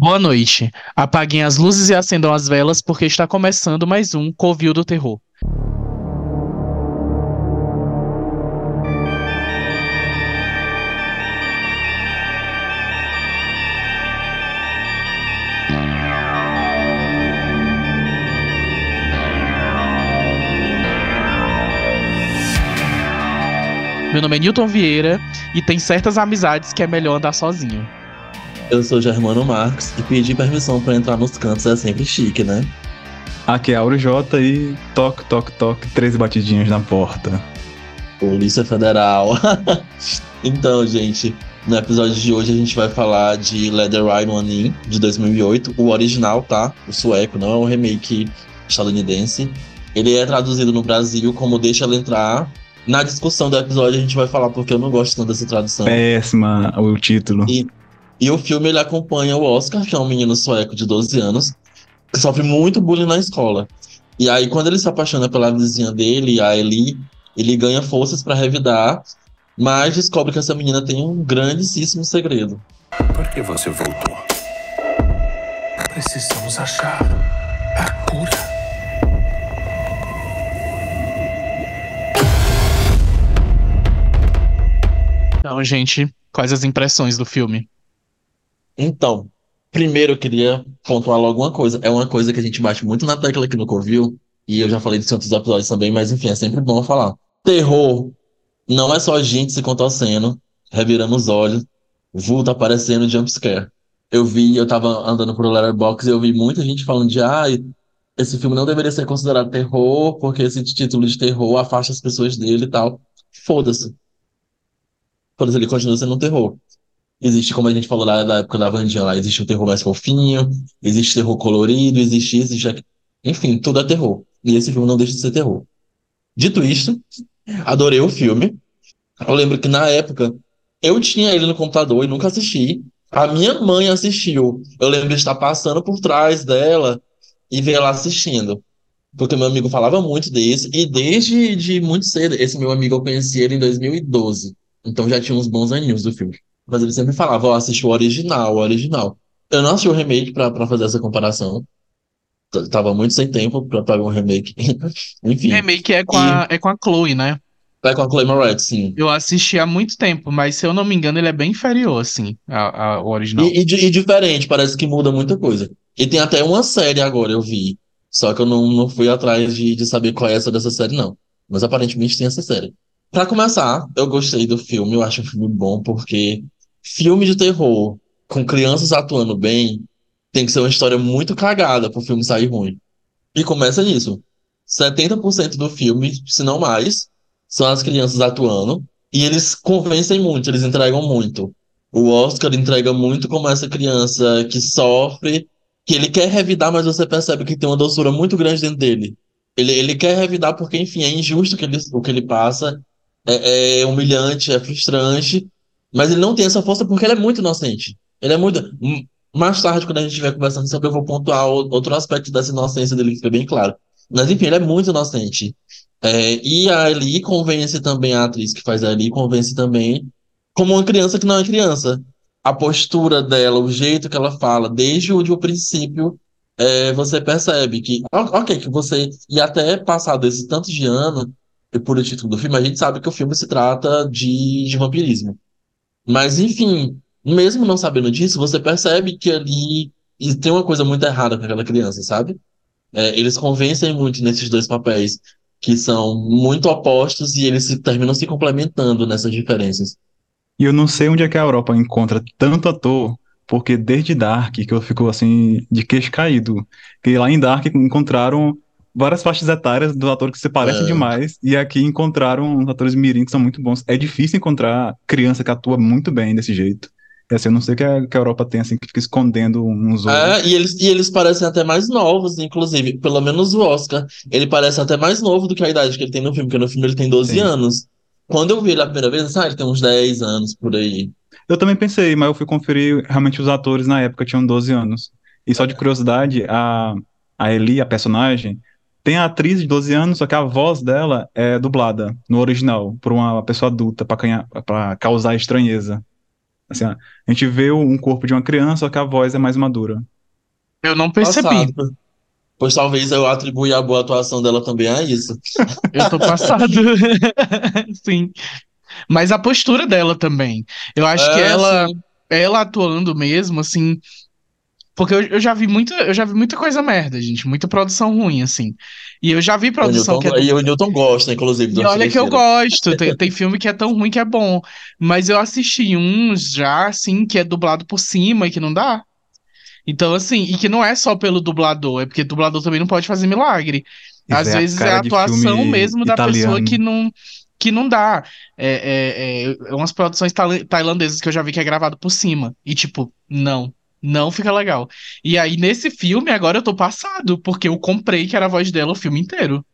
Boa noite. Apaguem as luzes e acendam as velas porque está começando mais um Covil do Terror. Meu nome é Newton Vieira e tem certas amizades que é melhor andar sozinho. Eu sou Germano Marcos e pedir permissão para entrar nos cantos é sempre chique, né? Aqui é Auro J e toque, toque, toque, três batidinhas na porta. Polícia Federal. então, gente, no episódio de hoje a gente vai falar de Leather Rhino Anin, de 2008, o original, tá? O sueco, não é um remake estadunidense. Ele é traduzido no Brasil como Deixa Ela Entrar, na discussão do episódio a gente vai falar porque eu não gosto tanto dessa tradução. Péssima o título. E, e o filme ele acompanha o Oscar, que é um menino sueco de 12 anos, que sofre muito bullying na escola. E aí, quando ele se apaixona pela vizinha dele, a Eli, ele ganha forças para revidar, mas descobre que essa menina tem um grandíssimo segredo. Por que você voltou? Precisamos achar a cura. Então, gente, quais as impressões do filme? Então, primeiro eu queria pontuar logo uma coisa. É uma coisa que a gente bate muito na tecla aqui no Covil, e eu já falei disso em outros episódios também, mas enfim, é sempre bom falar. Terror não é só gente se contorcendo, revirando os olhos, vulto aparecendo jumpscare. Eu vi, eu tava andando pro Letterboxd e eu vi muita gente falando de ah, esse filme não deveria ser considerado terror, porque esse título de terror afasta as pessoas dele e tal. Foda-se todos ele continua sendo um terror. Existe, como a gente falou lá na época da Vandinha lá, existe um terror mais fofinho, existe terror colorido, existe isso, existe Enfim, tudo é terror. E esse filme não deixa de ser terror. Dito isto, adorei o filme. Eu lembro que na época eu tinha ele no computador e nunca assisti. A minha mãe assistiu. Eu lembro de estar passando por trás dela e ver ela assistindo. Porque meu amigo falava muito desse. E desde de muito cedo, esse meu amigo eu conheci ele em 2012. Então já tinha uns bons aninhos do filme. Mas ele sempre falava, ó, assiste o original, o original. Eu não assisti o remake pra, pra fazer essa comparação. Tava muito sem tempo pra, pra ver um remake. Enfim. Remake é com, e... a, é com a Chloe, né? É com a Chloe Moretz, sim. Eu assisti há muito tempo, mas se eu não me engano, ele é bem inferior, assim, ao original. E, e, e, diferente, parece que muda muita coisa. E tem até uma série agora, eu vi. Só que eu não, não fui atrás de, de saber qual é essa dessa série, não. Mas aparentemente tem essa série. Pra começar, eu gostei do filme, eu acho um filme bom, porque filme de terror com crianças atuando bem tem que ser uma história muito cagada pro filme sair ruim. E começa nisso. 70% do filme, se não mais, são as crianças atuando. E eles convencem muito, eles entregam muito. O Oscar entrega muito como essa criança que sofre, que ele quer revidar, mas você percebe que tem uma doçura muito grande dentro dele. Ele, ele quer revidar porque, enfim, é injusto que ele, o que ele passa é, é humilhante, é frustrante, mas ele não tem essa força porque ele é muito inocente. Ele é muito. Mais tarde, quando a gente estiver conversando sobre, eu vou pontuar outro aspecto dessa inocência dele que fica bem claro. Mas enfim, ele é muito inocente. É, e a Ellie convence também, a atriz que faz a Ellie convence também, como uma criança que não é criança. A postura dela, o jeito que ela fala, desde o, de o princípio, é, você percebe que, ok, que você, e até passado esse tanto de ano, por o título do filme, a gente sabe que o filme se trata de, de vampirismo. Mas, enfim, mesmo não sabendo disso, você percebe que ali tem uma coisa muito errada com aquela criança, sabe? É, eles convencem muito nesses dois papéis, que são muito opostos e eles se, terminam se complementando nessas diferenças. E eu não sei onde é que a Europa encontra tanto ator, porque desde Dark que eu fico assim de queixo caído, que lá em Dark encontraram várias faixas etárias dos atores que se parecem é. demais, e aqui encontraram os atores mirim que são muito bons. É difícil encontrar criança que atua muito bem desse jeito. E assim, eu não sei o que a, que a Europa tem, assim, que fica escondendo uns outros. É, e eles, e eles parecem até mais novos, inclusive. Pelo menos o Oscar. Ele parece até mais novo do que a idade que ele tem no filme, porque no filme ele tem 12 Sim. anos. Quando eu vi ele a primeira vez, ah, ele tem uns 10 anos por aí. Eu também pensei, mas eu fui conferir realmente os atores na época tinham 12 anos. E só de curiosidade, a, a Eli, a personagem, tem a atriz de 12 anos, só que a voz dela é dublada no original, por uma pessoa adulta, para causar estranheza. Assim, a gente vê um corpo de uma criança, só que a voz é mais madura. Eu não percebi. Passado. Pois talvez eu atribui a boa atuação dela também a isso. Eu tô passado. Sim. Mas a postura dela também. Eu acho que É, ela, sim. ela atuando mesmo, assim. Porque eu, eu já vi muita, eu já vi muita coisa merda, gente. Muita produção ruim, assim. E eu já vi O produção que é Newton, e o Newton gosta, inclusive, do E olha que eu gosto, tem, tem filme que é tão ruim que é bom. Mas eu assisti uns já, assim, que é dublado por cima e que não dá. Então, assim, e que não é só pelo dublador, é porque dublador também não pode fazer milagre. Isso Às é a vezes é cara a atuação mesmo da pessoa que não, que não dá. É, é, é umas produções tailan- tailandesas que eu já vi que é gravado por cima. E, tipo, não. Não fica legal. E aí, nesse filme, agora eu tô passado, porque eu comprei que era a voz dela o filme inteiro.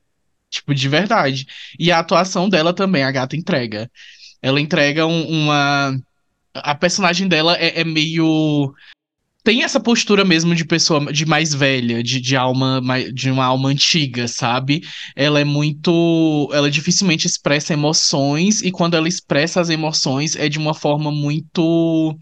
Tipo, de verdade. E a atuação dela também, a gata entrega. Ela entrega um- uma. A personagem dela é, é meio. Tem essa postura mesmo de pessoa de mais velha, de, de alma, de uma alma antiga, sabe? Ela é muito. Ela dificilmente expressa emoções, e quando ela expressa as emoções é de uma forma muito.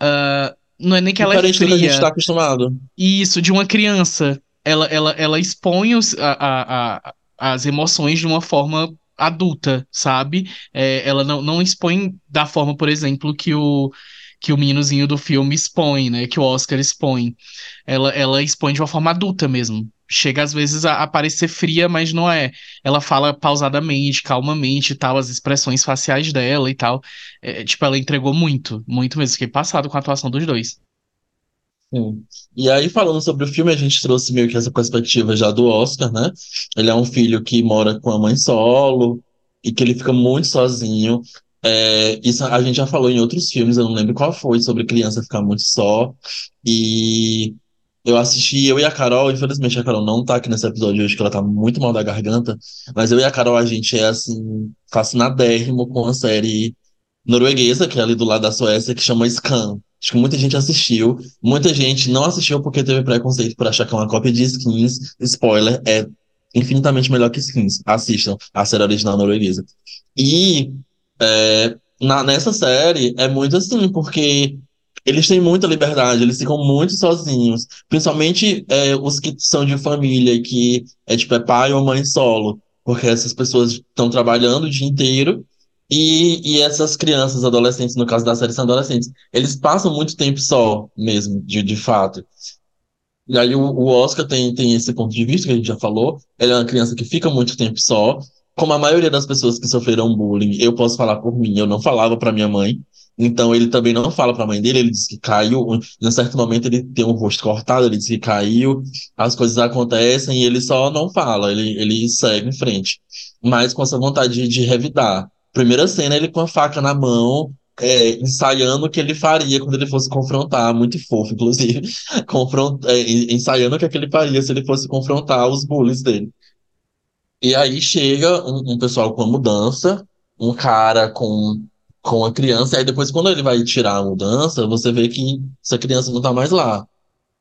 ah, não é nem que ela é Diferente do que a gente está acostumado. Isso, de uma criança. Ela, ela, ela expõe os, a, a- a- as emoções de uma forma adulta, sabe? É, ela não, não expõe da forma, por exemplo, que o, que o meninozinho do filme expõe, né? Que o Oscar expõe. Ela, ela expõe de uma forma adulta mesmo. Chega às vezes a, a parecer fria, mas não é. Ela fala pausadamente, calmamente e tal, as expressões faciais dela e tal. É, tipo, ela entregou muito, muito mesmo. Fiquei passado com a atuação dos dois. Sim. E aí, falando sobre o filme, a gente trouxe meio que essa perspectiva já do Oscar, né? Ele é um filho que mora com a mãe solo e que ele fica muito sozinho. É, isso a gente já falou em outros filmes, eu não lembro qual foi, sobre criança ficar muito só. E eu assisti, eu e a Carol, infelizmente a Carol não tá aqui nesse episódio hoje, que ela tá muito mal da garganta, mas eu e a Carol, a gente é assim, fascinadérrimo com a série norueguesa, que é ali do lado da Suécia, que chama Skam. Acho que muita gente assistiu. Muita gente não assistiu porque teve preconceito por achar que é uma cópia de Skins. Spoiler, é infinitamente melhor que Skins. Assistam a série original norueguesa. E é, na, nessa série é muito assim, porque eles têm muita liberdade, eles ficam muito sozinhos. Principalmente é, os que são de família, que é tipo é pai ou mãe solo. Porque essas pessoas estão trabalhando o dia inteiro e, e essas crianças, adolescentes, no caso da série, são adolescentes. Eles passam muito tempo só, mesmo, de, de fato. E aí o, o Oscar tem, tem esse ponto de vista que a gente já falou. Ele é uma criança que fica muito tempo só. Como a maioria das pessoas que sofreram bullying, eu posso falar por mim, eu não falava pra minha mãe. Então ele também não fala pra mãe dele, ele diz que caiu. Em um certo momento ele tem o rosto cortado, ele diz que caiu, as coisas acontecem e ele só não fala, ele, ele segue em frente. Mas com essa vontade de, de revidar. Primeira cena, ele com a faca na mão, é, ensaiando o que ele faria quando ele fosse confrontar, muito fofo, inclusive, confront, é, ensaiando o que, é que ele faria se ele fosse confrontar os bullies dele. E aí chega um, um pessoal com a mudança, um cara com, com a criança, aí depois quando ele vai tirar a mudança, você vê que essa criança não tá mais lá.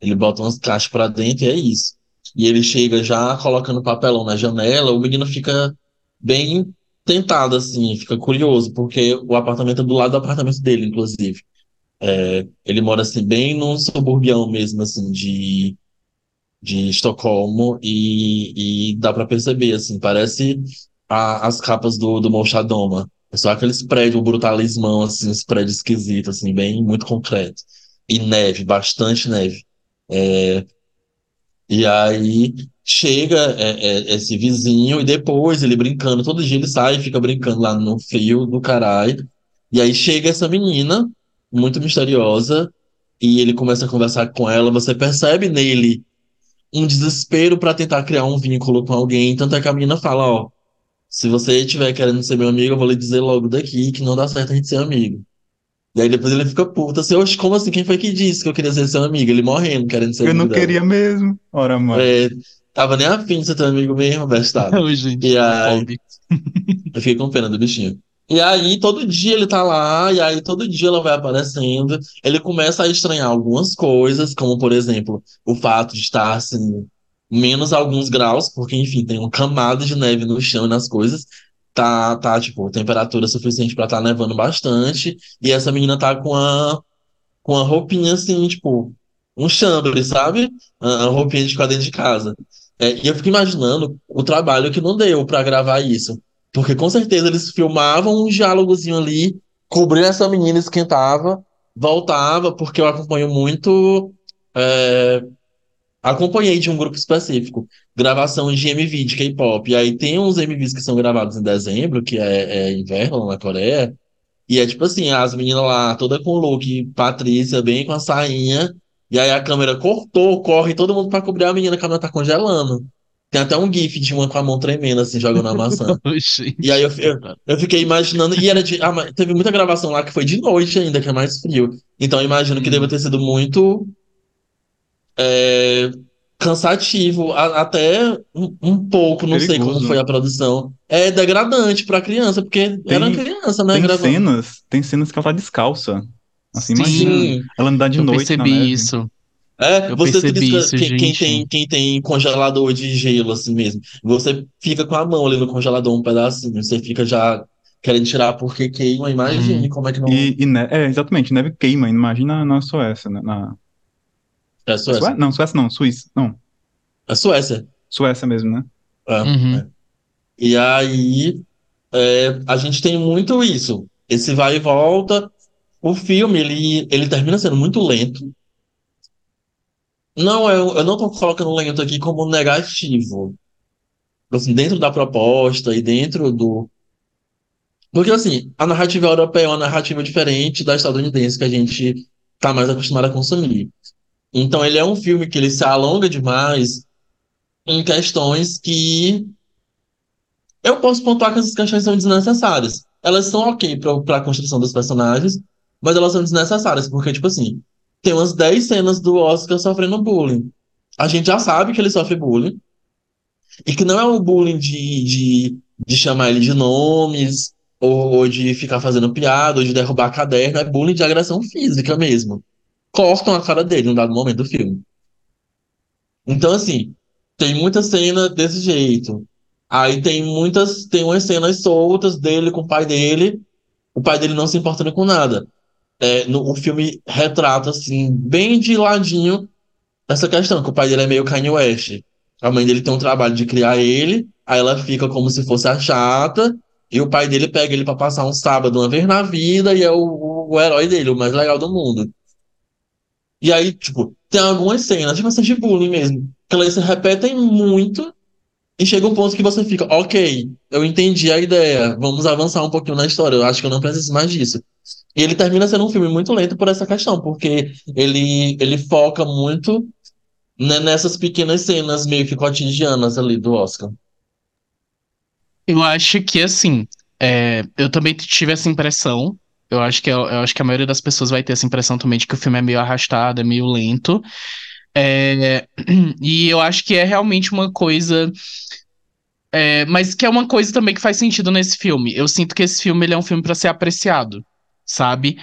Ele bota umas caixas pra dentro e é isso. E ele chega já colocando papelão na janela, o menino fica bem tentado, assim, fica curioso, porque o apartamento é do lado do apartamento dele, inclusive. É, ele mora, assim, bem num suburbião mesmo, assim, de, de Estocolmo, e, e dá pra perceber, assim, parece a- as capas do, do Mochadoma. É só aqueles prédios, brutalismão, assim, os prédios esquisitos, assim, bem, muito concreto. E neve, bastante neve. É, e aí chega é, é, esse vizinho e depois ele brincando, todo dia ele sai e fica brincando lá no frio do caralho. E aí chega essa menina, muito misteriosa, e ele começa a conversar com ela. Você percebe nele um desespero para tentar criar um vínculo com alguém. Tanto é que a menina fala: Ó, se você estiver querendo ser meu amigo, eu vou lhe dizer logo daqui que não dá certo a gente ser amigo. E aí depois ele fica puto, assim, oxe, como assim? Quem foi que disse que eu queria ser seu amigo? Ele morrendo, querendo ser Eu amigo não dela. queria mesmo. Ora, mano. É, tava nem afim de ser teu amigo mesmo, bestado. Ô, gente, E aí, eu fiquei com pena do bichinho. E aí, todo dia ele tá lá, e aí todo dia ela vai aparecendo. Ele começa a estranhar algumas coisas, como, por exemplo, o fato de estar, assim, menos alguns graus, porque, enfim, tem uma camada de neve no chão e nas coisas. tá, tá, tipo, temperatura suficiente pra tá nevando bastante, e essa menina tá com a, com a roupinha assim, tipo, um chambre, sabe? A, roupinha de ficar dentro de casa. É, e eu fico imaginando o trabalho que não deu pra gravar isso. Porque com certeza eles filmavam um diálogozinho ali, cobriam essa menina, esquentava, voltava, porque eu acompanho muito. é, acompanhei de um grupo específico, gravação de MV de K-pop. E aí tem uns MVs que são gravados em dezembro, que é, é inverno lá na Coreia. E é tipo assim, as meninas lá, toda com look, Patrícia, bem com a sainha. E aí a câmera cortou, corre todo mundo pra cobrir a menina, que a menina tá congelando. Tem até um gif de uma com a mão tremendo, assim, jogando a maçã. E aí eu, eu, eu fiquei imaginando, e era de. ah, teve muita gravação lá que foi de noite ainda, que é mais frio. Então eu imagino que Hum. deva ter sido muito é, cansativo, a- até um, um pouco, não sei Perigoso. como foi a produção. É degradante pra criança, porque era uma criança, né, Tem gravando. cenas, tem cenas que ela tá descalça. Assim, Sim. imagina. Ela andar de eu noite na percebi neve. isso. É, Eu você percebi trisca- isso, quem, quem tem, quem tem congelador de gelo, assim mesmo, você fica com a mão ali no congelador um pedacinho, você fica já querendo tirar porque queima, imagine Hum. como é que não. E, e ne- é, exatamente, neve queima. Imagina na Suécia. né, Na... É Suécia. Sué- Não, Suécia não, Suíça. Não, É Suécia. Suécia mesmo, né? É, Uhum. é. E aí, é, a gente tem muito isso. Esse vai e volta. O filme, ele, ele termina sendo muito lento. Não, eu, eu não tô colocando lento aqui como negativo. Assim, dentro da proposta e dentro do. Porque, assim, a narrativa europeia é uma narrativa diferente da estadunidense que a gente tá mais acostumado a consumir. Então, ele é um filme que ele se alonga demais em questões que eu posso pontuar que essas questões são desnecessárias. Elas são ok para a construção dos personagens, mas elas são desnecessárias, porque, tipo assim, tem umas 10 cenas do Oscar sofrendo bullying. A gente já sabe que ele sofre bullying, e que não é o bullying de, de, de chamar ele de nomes, ou, ou de ficar fazendo piada, ou de derrubar caderno, é bullying de agressão física mesmo. Cortam a cara dele em um dado momento do filme. Então, assim, tem muita cena desse jeito. Aí tem muitas, tem umas cenas soltas dele com o pai dele, o pai dele não se importando com nada. É, no, o filme retrata, assim, bem de ladinho, essa questão, que o pai dele é meio Kanye West. A mãe dele tem um trabalho de criar ele, aí ela fica como se fosse a chata, e o pai dele pega ele pra passar um sábado uma vez na vida, e é o, o, o herói dele, o mais legal do mundo. E aí, tipo, tem algumas cenas, tipo assim, de bullying mesmo, que elas se repetem muito, e chega um ponto que você fica, ok, eu entendi a ideia, vamos avançar um pouquinho na história, eu acho que eu não preciso mais disso. E ele termina sendo um filme muito lento por essa questão, porque ele, ele foca muito né, nessas pequenas cenas meio que cotidianas ali do Oscar. Eu acho que assim, é, eu também tive essa impressão. Eu acho que eu, eu acho que a maioria das pessoas vai ter essa impressão também de que o filme é meio arrastado, é meio lento. É, e eu acho que é realmente uma coisa. é, mas que é uma coisa também que faz sentido nesse filme. Eu sinto que esse filme ele é um filme para ser apreciado, sabe?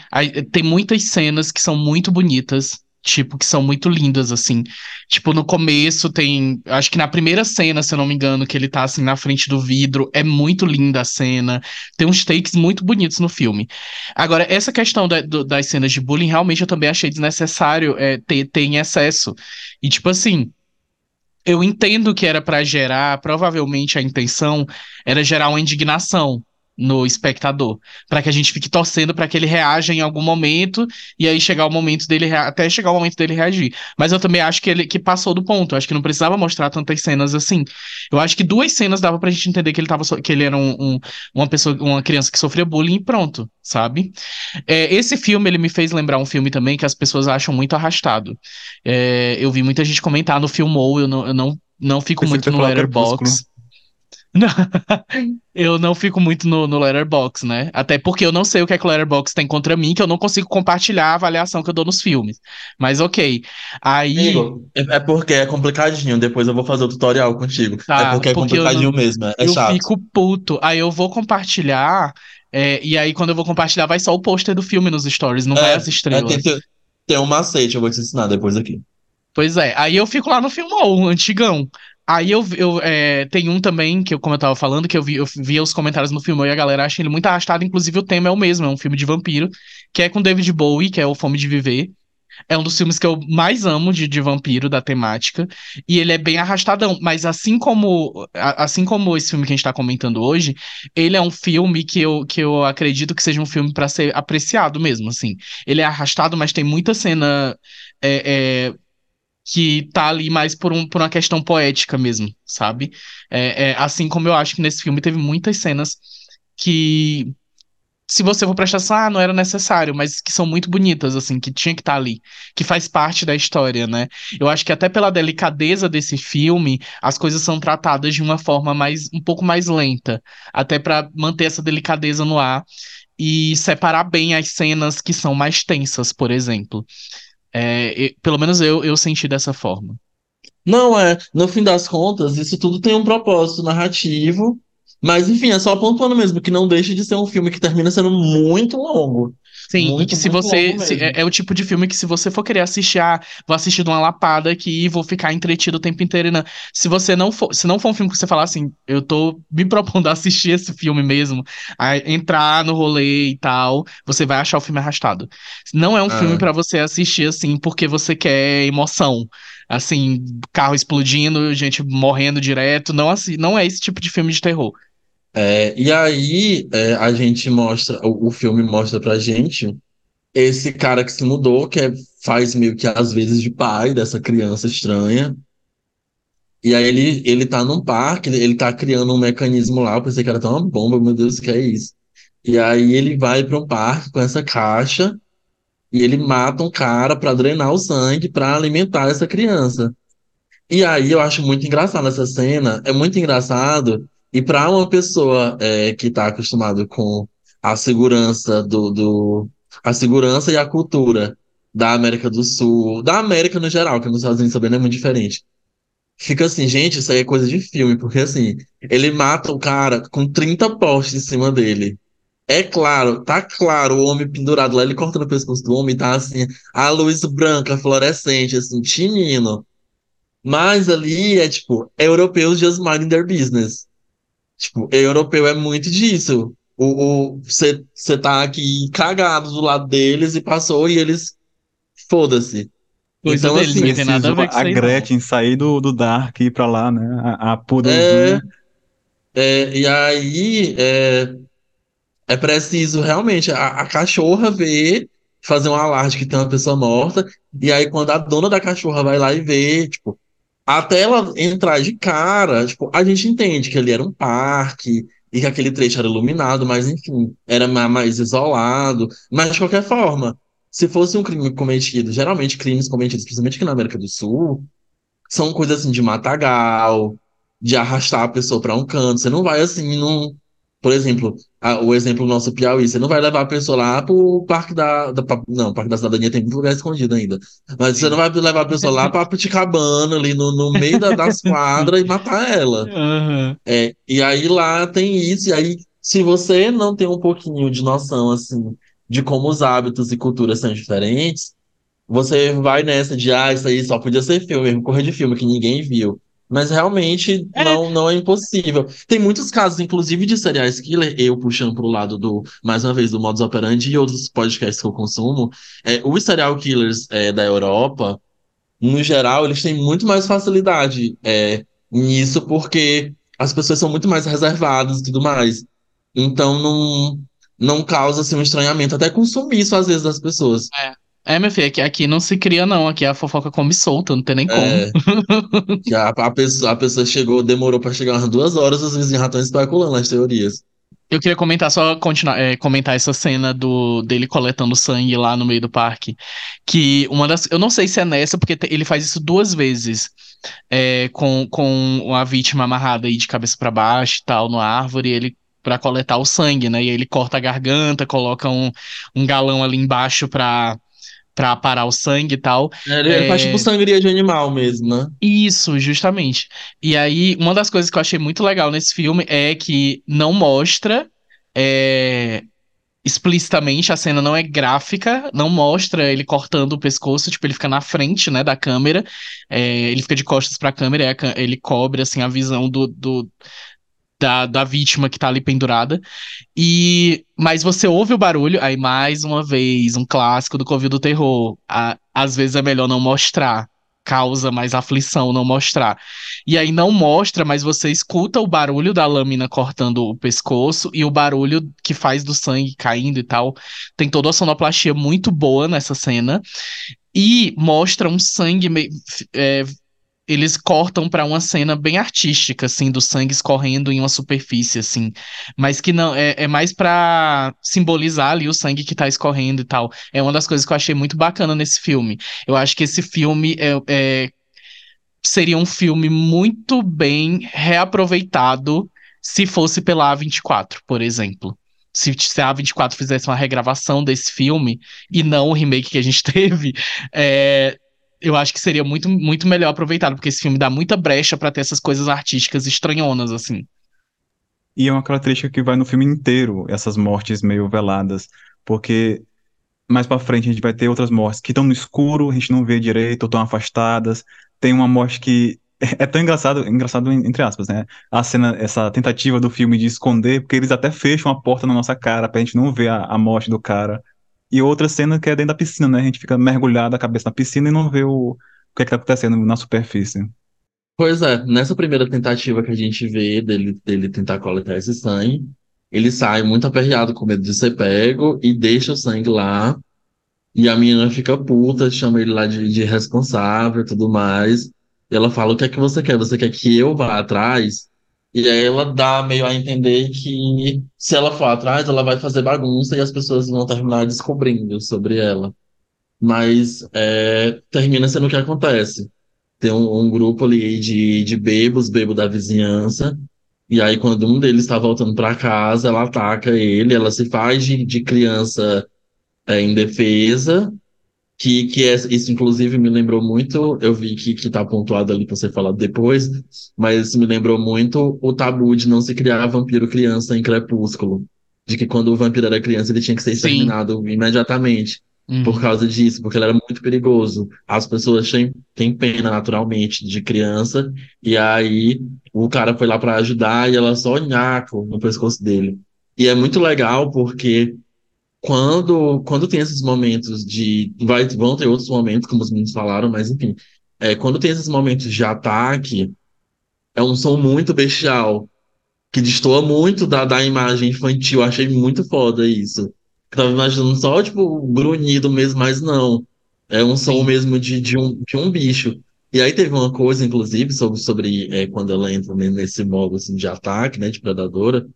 Tem muitas cenas que são muito bonitas. Tipo, que são muito lindas, assim. Tipo, no começo tem. Acho que na primeira cena, se eu não me engano, que ele tá assim na frente do vidro. É muito linda a cena. Tem uns takes muito bonitos no filme. Agora, essa questão da- do- das cenas de bullying, realmente eu também achei desnecessário é, ter, ter em excesso. E, tipo assim. Eu entendo que era pra gerar, provavelmente a intenção era gerar uma indignação no espectador, Pra que a gente fique torcendo pra que ele reaja em algum momento e aí chegar o momento dele até chegar o momento dele reagir. Mas eu também acho que ele que passou do ponto. Eu acho que não precisava mostrar tantas cenas assim. Eu acho que duas cenas dava pra gente entender que ele tava so- que ele era um, um- uma pessoa, uma criança que sofria bullying e pronto, sabe? É, esse filme ele me fez lembrar um filme também que as pessoas acham muito arrastado. É, eu vi muita gente comentar no Filmou, eu não, eu não, não fico Pensei muito no Letterboxd. Não, eu não fico muito no, no Letterboxd, né? Até porque eu não sei o que é que o Letterboxd tem contra mim, que eu não consigo compartilhar a avaliação que eu dou nos filmes. Mas ok. Aí. Amigo, é, é porque é complicadinho, depois eu vou fazer o tutorial contigo. Tá, é porque é porque eu complicadinho não- mesmo, é, é eu chato. fico puto. Aí eu vou compartilhar. é, e aí, quando eu vou compartilhar, vai só o pôster do filme nos stories, não vai É, as estrelas. É, tem, tem um macete, eu vou te ensinar depois aqui. Pois é, aí eu fico lá no Filmou, antigão. Aí eu, eu é, tem um também, que eu, como eu tava falando, que eu vi, eu via os comentários no filme e a galera acha ele muito arrastado, inclusive o tema é o mesmo, é um filme de vampiro, que é com David Bowie, que é o Fome de Viver. É um dos filmes que eu mais amo de, de vampiro, da temática. E ele é bem arrastadão. Mas assim como assim como esse filme que a gente tá comentando hoje, ele é um filme que eu, que eu acredito que seja um filme para ser apreciado mesmo, assim. Ele é arrastado, mas tem muita cena é, é, que tá ali mais por, um, por uma questão poética mesmo, sabe? É, é, assim como eu acho que nesse filme teve muitas cenas que, se você for prestar atenção, ah, não era necessário, mas que são muito bonitas, assim, que tinha que estar tá ali, que faz parte da história, né? Eu acho que até pela delicadeza desse filme, as coisas são tratadas de uma forma mais, um pouco mais lenta, até para manter essa delicadeza no ar e separar bem as cenas que são mais tensas, por exemplo. É, pelo menos eu, eu senti dessa forma. Não, é. No fim das contas, isso tudo tem um propósito narrativo. Mas, enfim, é só apontando mesmo que não deixa de ser um filme que termina sendo muito longo. Sim, Muito, e que se você. se- é, é o tipo de filme que se você for querer assistir, ah, vou assistir de uma lapada aqui e vou ficar entretido o tempo inteiro. Não. Se você não for. Se não for um filme que você falar assim, eu tô me propondo a assistir esse filme mesmo, a entrar no rolê e tal, você vai achar o filme arrastado. Não é um Ah. filme pra você assistir assim porque você quer emoção. Assim, carro explodindo, gente morrendo direto. Não, assim, não é esse tipo de filme de terror. É, e aí é, a gente mostra, o, o filme mostra pra gente esse cara que se mudou, que é- faz meio que às vezes de pai dessa criança estranha. E aí ele, ele tá num parque, ele, tá criando um mecanismo lá, eu pensei que era até uma bomba, meu Deus, o que é isso? E aí ele vai pra um parque com essa caixa e ele mata um cara pra drenar o sangue pra alimentar essa criança. E aí eu acho muito engraçado essa cena, é muito engraçado, e para uma pessoa é, que está acostumada com a segurança do, do a segurança e a cultura da América do Sul, da América no geral, que nos Estados Unidos também não é muito diferente. Fica assim, gente, isso aí é coisa de filme, porque assim, ele mata o cara com 30 postes em cima dele. É claro, tá claro, o homem pendurado lá, ele corta no pescoço do homem, tá assim, a luz branca, fluorescente, assim, tinindo. Mas ali é tipo, europeus just minding their business. Tipo, europeu é muito disso. O, você tá aqui cagado do lado deles e passou e eles. Foda-se. Coisa Então, deles, assim, não tem nada a ver isso a. Gretchen sair do, do Dark e ir pra lá, né? A, a É, é, e aí é, é preciso realmente a, a cachorra ver, fazer um alarde que tem uma pessoa morta, e aí quando a dona da cachorra vai lá e vê, tipo, até ela entrar de cara, tipo, a gente entende que ali era um parque e que aquele trecho era iluminado, mas enfim, era ma- mais isolado. Mas de qualquer forma, se fosse um crime cometido, geralmente crimes cometidos, principalmente aqui na América do Sul, são coisas assim de matagal, de arrastar a pessoa para um canto. Você não vai assim, num, por exemplo, a- o exemplo do nosso Piauí, você não vai levar a pessoa lá pro Parque da, da pa- não, Parque da Cidadania tem muito lugar escondido ainda. Mas você não vai levar a pessoa lá pra Puticabana, ali no, no meio da- das quadras e matar ela. Aham. É, e aí lá tem isso, e aí se você não tem um pouquinho de noção, assim, de como os hábitos e culturas são diferentes, você vai nessa de, ah, isso aí só podia ser filme, correr de filme que ninguém viu. Mas realmente É. não, não é impossível. Tem muitos casos, inclusive, de serial killer, eu puxando pro lado do, mais uma vez, do modus operandi e outros podcasts que eu consumo, é, os serial killers é, da Europa, no geral, eles têm muito mais facilidade é, nisso, porque as pessoas são muito mais reservadas e tudo mais. Então não, não causa assim, um estranhamento, até com sumiço às vezes das pessoas. É, meu filho, aqui, aqui não se cria, não. Aqui a fofoca come solta, não tem nem como. É, a, a pessoa, a pessoa chegou, demorou para chegar umas duas horas, os vizinhos já estão especulando as teorias. Eu queria comentar, só continuar, é, comentar essa cena do dele coletando sangue lá no meio do parque. Que uma das. Eu não sei se é nessa, porque ele faz isso duas vezes. é, com, com a vítima amarrada aí de cabeça pra baixo e tal, no árvore, ele. Pra coletar o sangue, né? E aí ele corta a garganta, coloca um, um galão ali embaixo pra, pra parar o sangue e tal. É, Ele, ele faz É. tipo sangria de animal mesmo, né? Isso, justamente. E aí, uma das coisas que eu achei muito legal nesse filme é que não mostra é, explicitamente, a cena não é gráfica, não mostra ele cortando o pescoço, tipo, ele fica na frente, né, da câmera, é, ele fica de costas pra câmera, e ele cobre, assim, a visão do, do- da, da vítima que tá ali pendurada. E mas você ouve o barulho, aí mais uma vez, um clássico do Covil do Terror. A- às vezes é melhor não mostrar, causa mais aflição não mostrar. E aí não mostra, mas você escuta o barulho da lâmina cortando o pescoço e o barulho que faz do sangue caindo e tal. Tem toda a sonoplastia muito boa nessa cena. E mostra um sangue meio. é, eles cortam pra uma cena bem artística, assim, do sangue escorrendo em uma superfície, assim. Mas que não. É, é mais pra simbolizar ali o sangue que tá escorrendo e tal. É uma das coisas que eu achei muito bacana nesse filme. Eu acho que esse filme é, é seria um filme muito bem reaproveitado se fosse pela A24, por exemplo. Se, se a A24 fizesse uma regravação desse filme e não o remake que a gente teve, é, eu acho que seria muito, muito melhor aproveitado, porque esse filme dá muita brecha pra ter essas coisas artísticas estranhonas, assim. E é uma característica que vai no filme inteiro, essas mortes meio veladas, porque mais pra frente a gente vai ter outras mortes que estão no escuro, a gente não vê direito, ou estão afastadas. Tem uma morte que é tão engraçado, engraçado entre aspas, né? A cena, essa tentativa do filme de esconder, porque eles até fecham a porta na nossa cara pra gente não ver a, a morte do cara. E outra cena que é dentro da piscina, né? A gente fica mergulhado a cabeça na piscina e não vê o, o que é que tá acontecendo na superfície. Pois é, nessa primeira tentativa que a gente vê dele, dele tentar coletar esse sangue, ele sai muito aperreado com medo de ser pego e deixa o sangue lá. E a menina fica puta, chama ele lá de, de responsável e tudo mais. E ela fala: O que é que você quer? Você quer que eu vá atrás? E aí ela dá meio a entender que se ela for atrás, ela vai fazer bagunça e as pessoas vão terminar descobrindo sobre ela. Mas é, termina sendo o que acontece. Tem um, um grupo ali de, de bebos, bebo da vizinhança. E aí, quando um deles está voltando para casa, ela ataca ele, ela se faz de, de criança é, indefesa. Que, que é, isso, inclusive, me lembrou muito. Eu vi que, que tá pontuado ali para ser falado depois, mas me lembrou muito o tabu de não se criar vampiro criança em Crepúsculo. De que quando o vampiro era criança, ele tinha que ser Sim. exterminado imediatamente Uhum. por causa disso, porque ele era muito perigoso. As pessoas têm, têm pena naturalmente de criança, e aí o cara foi lá para ajudar e ela só nhaco no pescoço dele. E é muito legal porque quando, quando tem esses momentos de. Vai, vão ter outros momentos, como os meninos falaram, mas enfim. É, quando tem esses momentos de ataque, é um som muito bestial, que destoa muito da, da imagem infantil. Achei muito foda isso. Eu tava imaginando só, tipo, grunhido mesmo, mas não. É um som mesmo de, de, um, de um bicho. E aí teve uma coisa, inclusive, sobre, sobre é, quando ela entra nesse modo assim, de ataque, né, de predadora,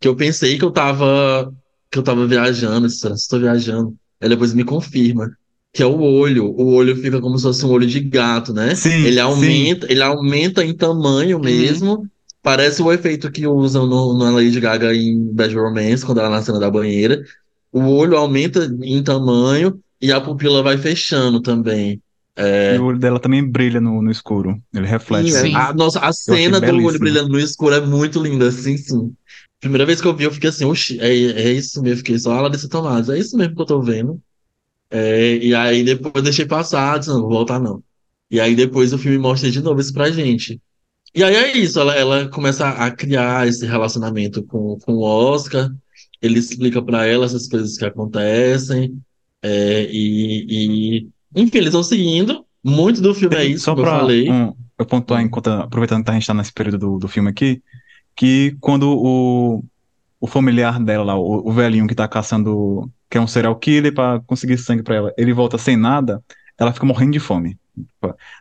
que eu pensei que eu tava, que eu tava viajando, será que estou viajando? Aí depois me confirma, que é o olho. O olho fica como se fosse um olho de gato, né? Sim, Ele sim. aumenta, ele aumenta em tamanho mesmo. Parece o efeito que usam no, na Lady Gaga em Bad Romance, quando ela na cena da banheira. O olho aumenta em tamanho e a pupila vai fechando também. E o olho dela também brilha no, no escuro. Ele reflete. Sim, é. Sim. A, nossa, a cena do olho brilhando no escuro é muito linda, sim, sim. Primeira vez que eu vi, eu fiquei assim, oxi, é, é isso mesmo, fiquei só a Larissa Tomás, é isso mesmo que eu tô vendo. É, e aí depois eu deixei passar, disse, não, não vou voltar não. E aí depois o filme mostra de novo isso pra gente. E aí é isso, ela, ela começa a criar esse relacionamento com, com o Oscar, ele explica pra ela essas coisas que acontecem, é, e, e enfim, eles vão seguindo. Muito do filme é isso Só que eu pra falei. um, eu pontuar, enquanto, aproveitando que a gente tá nesse período do, do filme aqui, que quando o, o familiar dela, lá, o, o velhinho que tá caçando, que é um serial killer pra conseguir sangue pra ela, ele volta sem nada, ela fica morrendo de fome.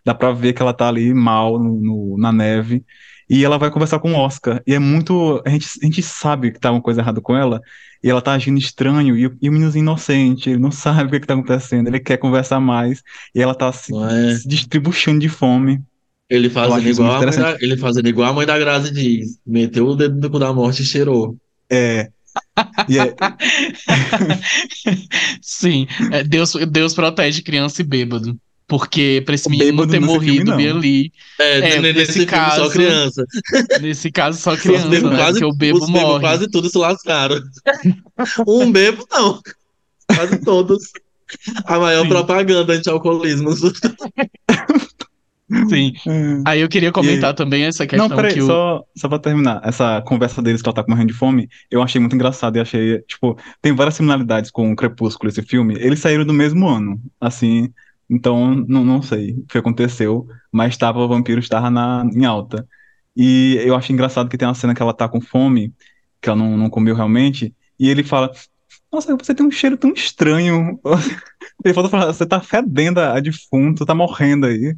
Dá pra ver que ela tá ali mal no, no- na neve. E ela vai conversar com o Oscar. E é muito. A gente, a gente sabe que tá uma coisa errada com ela. E ela tá agindo estranho. E, o- e o meninozinho inocente, ele não sabe o que, que tá acontecendo. Ele quer conversar mais. E ela tá se, é? se distribuindo de fome. Ele fazendo igual, muito a mãe da, ele fazendo igual a mãe da Grazi diz. Meteu o dedo no cu da morte e cheirou. É. É, Sim, é, Deus, Deus protege criança e bêbado. Porque pra esse menino ter filme, morrido ali. É, É, nesse filme só caso, criança. Nesse caso, só criança, né? quase, Porque o bebo morre. quase todos se lascaram. Um bebo, não. Quase todos. A maior Sim. propaganda anti-alcoolismo. Sim. É. Aí eu queria comentar também essa questão Não, peraí, que o. só, só pra terminar. Essa conversa deles que ela tá morrendo de fome, eu achei muito engraçado e achei, tipo, tem várias similaridades com o Crepúsculo, esse filme. Eles saíram do mesmo ano, assim, então, não, não sei o que aconteceu, mas tava, o vampiro estava na, em alta. E eu acho engraçado que tem uma cena que ela tá com fome, que ela não, não comeu realmente, e ele fala, nossa, você tem um cheiro tão estranho. Ele falta falar, você tá fedendo a defunto, tá morrendo aí.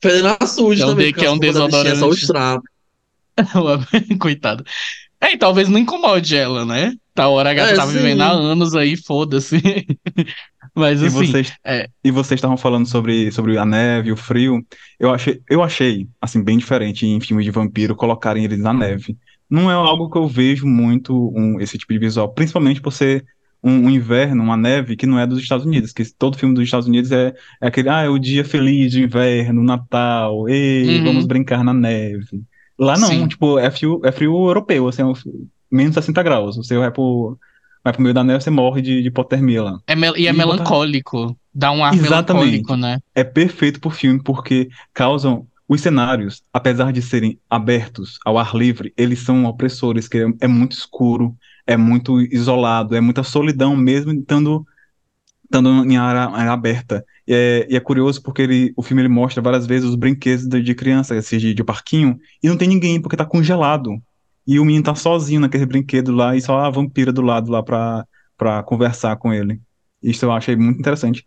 Fedendo a suja É um também, que é um bichinha É só desodorante. Coitado. É, e talvez não incomode ela, né? Tá hora a gata É, tava sim. vivendo há anos aí, foda-se. Mas E assim, vocês, é. e vocês estavam falando sobre, sobre a neve, o frio. Eu achei, eu achei, assim, bem diferente em filmes de vampiro colocarem eles na neve. Não é algo que eu vejo muito um, esse tipo de visual, principalmente por ser um, um inverno, uma neve que não é dos Estados Unidos, que todo filme dos Estados Unidos é, é aquele, ah, é o dia feliz de inverno, Natal, ei, Uhum. vamos brincar na neve. Lá não, Sim. tipo, é frio, é frio europeu, assim, é menos 60 graus. Você vai pro, vai pro meio da neve, você morre de, de hipotermia lá. é e é E botar- melancólico. Dá um ar Exatamente. melancólico, né? é perfeito pro filme porque causam os cenários, apesar de serem abertos ao ar livre, eles são opressores, que é, é muito escuro, é muito isolado, é muita solidão mesmo estando, estando em área, área aberta. E é, e é curioso porque ele, o filme ele mostra várias vezes os brinquedos de, de criança, esse de, de parquinho, e não tem ninguém porque tá congelado. E o menino tá sozinho naquele brinquedo lá e só a vampira do lado lá pra, pra conversar com ele. Isso eu achei muito interessante.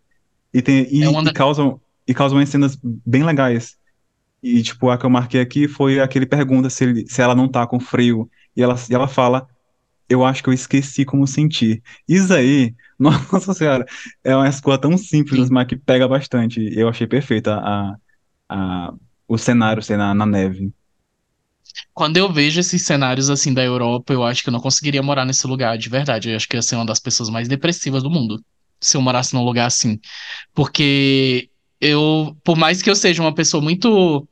E, tem, e, É uma e causam, e causam umas cenas bem legais. E, tipo, a que eu marquei aqui foi a que ele pergunta se, ele, se ela não tá com frio. E ela, e ela fala, eu acho que eu esqueci como sentir. Isso aí, nossa senhora, é uma escola tão simples, Sim. mas que pega bastante. Eu achei perfeita a, a, o cenário ser na, na neve. Quando eu vejo esses cenários assim da Europa, eu acho que eu não conseguiria morar nesse lugar, de verdade. Eu acho que ia ser uma das pessoas mais depressivas do mundo, se eu morasse num lugar assim. Porque eu, por mais que eu seja uma pessoa muito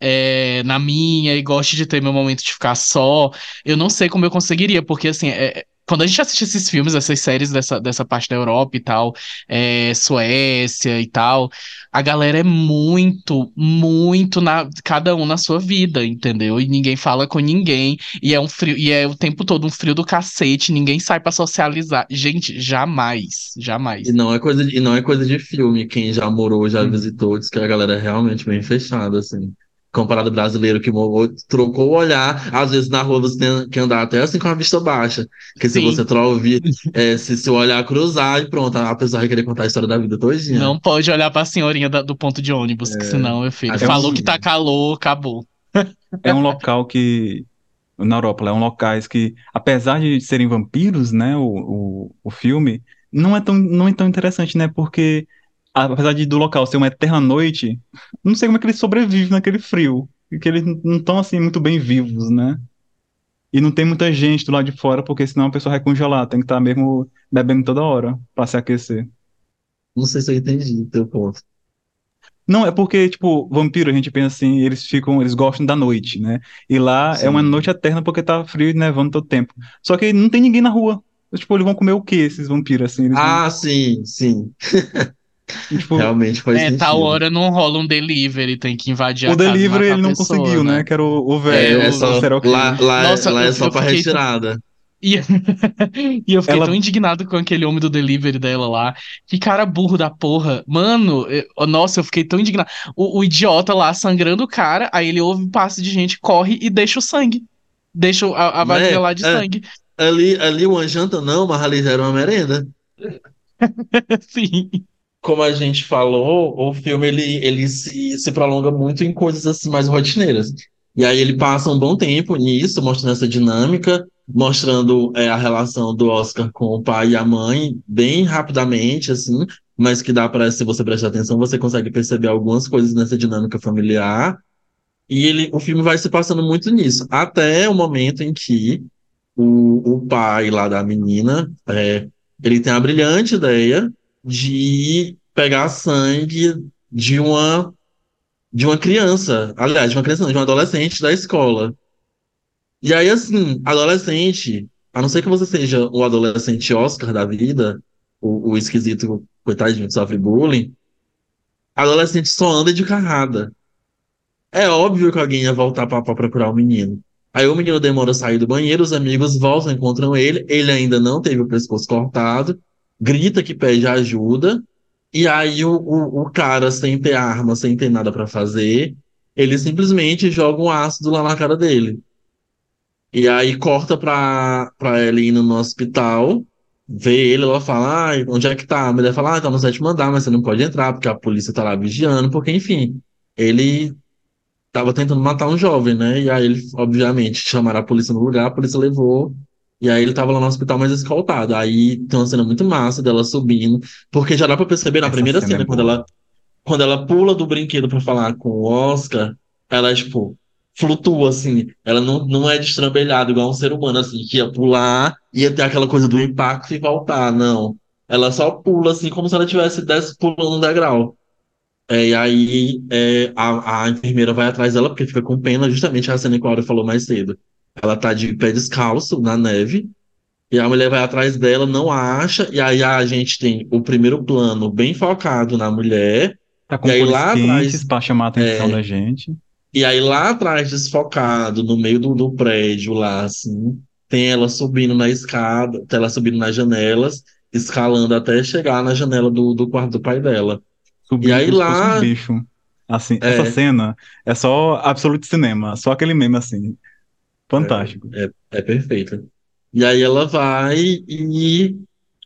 é, na minha e goste de ter meu momento de ficar só, eu não sei como eu conseguiria, porque assim, é- quando a gente assiste esses filmes, essas séries dessa, dessa parte da Europa e tal, é, Suécia e tal, a galera é muito, muito na, cada um na sua vida, entendeu? E ninguém fala com ninguém, e é um frio, e é o tempo todo um frio do cacete, ninguém sai pra socializar. Gente, jamais, jamais. E não é coisa de, e não é coisa de filme. Quem já morou, já Hum. visitou, diz que a galera é realmente bem fechada, assim. Comparado ao brasileiro que trocou o olhar. Às vezes na rua você tem que andar até assim com a vista baixa. Porque se Sim. você trocar, é, se seu olhar cruzar e pronto, a pessoa vai querer contar a história da vida todinha. Não pode olhar pra senhorinha da- do ponto de ônibus, que É. senão, meu filho, Acho falou que- que tá calor, acabou. É um local que, na Europa, é um locais que, apesar de serem vampiros, né, o, o, o filme, não é tão, não é tão interessante, né, porque apesar de do local ser uma eterna noite, não sei como é que eles sobrevivem naquele frio, porque eles não estão, assim, muito bem vivos, né, e não tem muita gente do lado de fora, porque senão a pessoa vai congelar, tem que estar mesmo bebendo toda hora pra se aquecer. Não sei se eu entendi o teu ponto. Não, é porque, tipo, vampiro, a gente pensa assim, eles ficam, eles gostam da noite, né? E lá é uma Sim. noite eterna porque tá frio e nevando todo tempo. Só que não tem ninguém na rua. Tipo, eles vão comer o quê, esses vampiros, assim? Ah, sim, sim. tipo, Realmente faz É, sentido. tal hora não rola um delivery, tem que invadir a o casa e delivery ele a não pessoa, conseguiu, né? Que era o, o É, velho, é o só, killer. lá, lá, é- Nossa, lá é eu- só pra retirada. E, e eu fiquei Ela- tão indignado com aquele homem do delivery dela lá. Que cara burro da porra. Mano, eu- nossa, eu fiquei tão indignado. O, o idiota lá sangrando o cara, aí ele ouve um passo de gente, corre e deixa o sangue. Deixa a, a vasilha É, lá de é. sangue. Ali, ali uma janta não, mas ali já era uma merenda. Sim. Como a gente falou, o filme ele, ele se, se prolonga muito em coisas assim mais rotineiras. E aí ele passa um bom tempo nisso, mostrando essa dinâmica, mostrando é, a relação do Oscar com o pai e a mãe bem rapidamente, assim, mas que dá para, se você prestar atenção, você consegue perceber algumas coisas nessa dinâmica familiar. E ele, o filme vai se passando muito nisso, até o momento em que o, o pai lá da menina, é, ele tem a brilhante ideia de pegar sangue de uma de uma criança, aliás, de uma criança, de um adolescente da escola. E aí, assim, adolescente, a não ser que você seja o adolescente Oscar da vida, o, o esquisito, coitadinho, que sofre bullying, adolescente só anda de carrada. É óbvio que alguém ia voltar pra, pra procurar o menino. Aí o menino demora a sair do banheiro, os amigos voltam, encontram ele, ele ainda não teve o pescoço cortado, grita que pede ajuda, e aí o, o, o cara, sem ter arma, sem ter nada pra fazer, ele simplesmente joga um ácido lá na cara dele. E aí corta pra, pra ela indo no hospital, vê ele, ela fala, ah, onde é que tá? A mulher fala, ah, tá no sétimo andar, mas você não pode entrar, porque a polícia tá lá vigiando, porque, enfim, ele tava tentando matar um jovem, né? E aí ele, obviamente, chamaram a polícia no lugar, a polícia levou, e aí ele tava lá no hospital mais escoltado. Aí tem uma cena muito massa dela subindo, porque já dá pra perceber na Essa primeira cena é cena, quando boa. ela, quando ela pula do brinquedo pra falar com o Oscar, ela, tipo, flutua, assim. Ela não, não é destrambelhada, igual um ser humano, assim, que ia pular, ia ter aquela coisa do impacto e voltar, não. Ela só pula, assim, como se ela tivesse des- pulando um degrau. É, e aí é, a, a enfermeira vai atrás dela porque fica com pena, justamente a cena que a Aura falou mais cedo. Ela tá de pé descalço na neve, e a mulher vai atrás dela, não acha, e aí a gente tem o primeiro plano bem focado na mulher, Tá com E aí lá atrás- pra chamar a atenção é. da gente. e aí lá atrás, desfocado, no meio do, do prédio lá, assim, tem ela subindo na escada, tem ela subindo nas janelas, escalando até chegar na janela do, do quarto do pai dela. Subindo E aí lá- um bicho. Assim, É. essa cena é só absolute cinema, só aquele meme assim. Fantástico. É, é perfeita. E aí ela vai e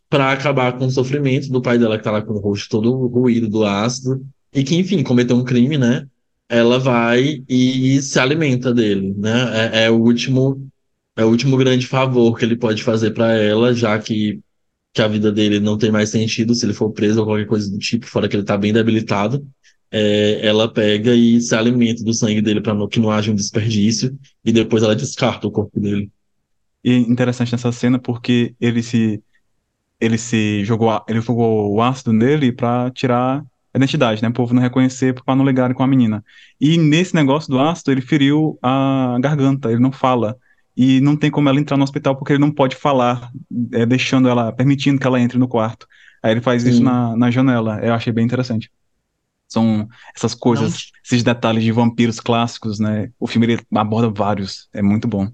para acabar com o sofrimento do pai dela que tá lá com o rosto todo ruído do ácido e que enfim cometeu um crime, né? Ela vai e se alimenta dele, né? É, é o último é o último grande favor que ele pode fazer para ela, já que que a vida dele não tem mais sentido se ele for preso ou qualquer coisa do tipo, fora que ele tá bem debilitado. É, ela pega e se alimenta do sangue dele para que não haja um desperdício e depois ela descarta o corpo dele. E interessante nessa cena porque ele se ele se jogou ele jogou o ácido nele pra tirar a identidade, né? O povo não reconhecer pra não ligarem com a menina. E nesse negócio do ácido, ele feriu a garganta, ele não fala. E não tem como ela entrar no hospital porque ele não pode falar, é, deixando ela, permitindo que ela entre no quarto. Aí ele faz isso Sim. na, na janela. Eu achei bem interessante. São essas coisas, Não- esses detalhes de vampiros clássicos, né? O filme aborda vários, é muito bom.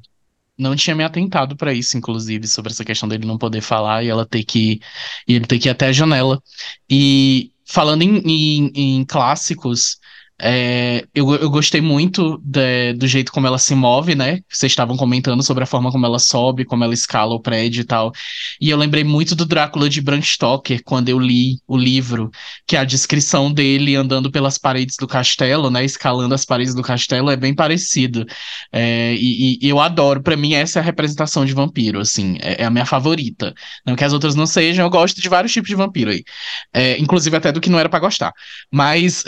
Não tinha me atentado pra isso, inclusive, sobre essa questão dele não poder falar e ela ter que e ele ter que ir até a janela. E falando em, em- em clássicos, é, eu, eu gostei muito de- do jeito como ela se move, né? Vocês estavam comentando sobre a forma como ela sobe, como ela escala o prédio e tal. E eu lembrei muito do Drácula de Bram Stoker quando eu li o livro, que a descrição dele andando pelas paredes do castelo, né? Escalando as paredes do castelo é bem parecido. É, e, e eu adoro, pra mim essa é a representação de vampiro, assim, é, é a minha favorita. Não que as outras não sejam, eu gosto de vários tipos de vampiro aí. É, inclusive até do que não era pra gostar. Mas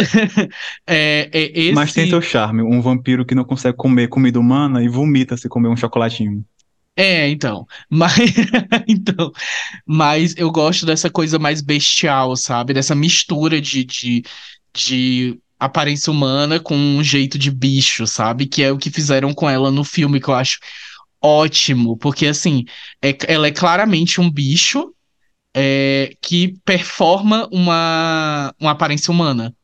é, é esse. Mas tem seu charme, um vampiro que não consegue comer comida humana e vomita se comer um chocolatinho. É, então. Mas, então, mas eu gosto dessa coisa mais bestial, sabe? Dessa mistura de, de, de aparência humana com um jeito de bicho, sabe? Que é o que fizeram com ela no filme, que eu acho ótimo. Porque, assim, é- ela é claramente um bicho é, que performa uma, uma aparência humana.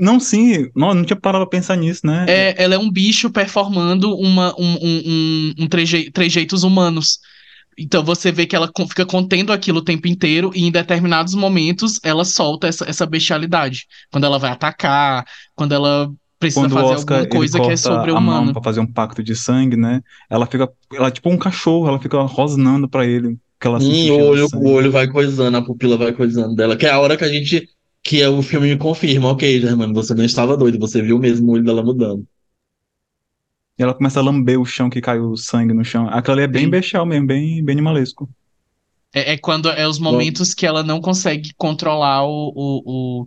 Não, sim, não, não tinha parado pra pensar nisso, né? É, ela é um bicho performando uma, um, um, um, um treje- trejeitos humanos. Então você vê que ela fica contendo aquilo o tempo inteiro e em determinados momentos ela solta essa, essa bestialidade. Quando ela vai atacar, quando ela precisa Quando fazer Oscar alguma coisa que é a mão sobre-humana. pra fazer um pacto de sangue, né? Ela fica, ela é tipo um cachorro, ela fica rosnando pra ele, que ela Sim, o olho, o olho vai coisando, a pupila vai coisando dela, que é a hora que a gente, que é o filme confirma, ok, Germano, você não estava doido, você viu mesmo o olho dela mudando. E ela começa a lamber o chão que caiu sangue no chão. Aquilo ali é bem Sim. bestial mesmo, bem, bem animalesco. É, é quando é os momentos que ela não consegue controlar o, o, o-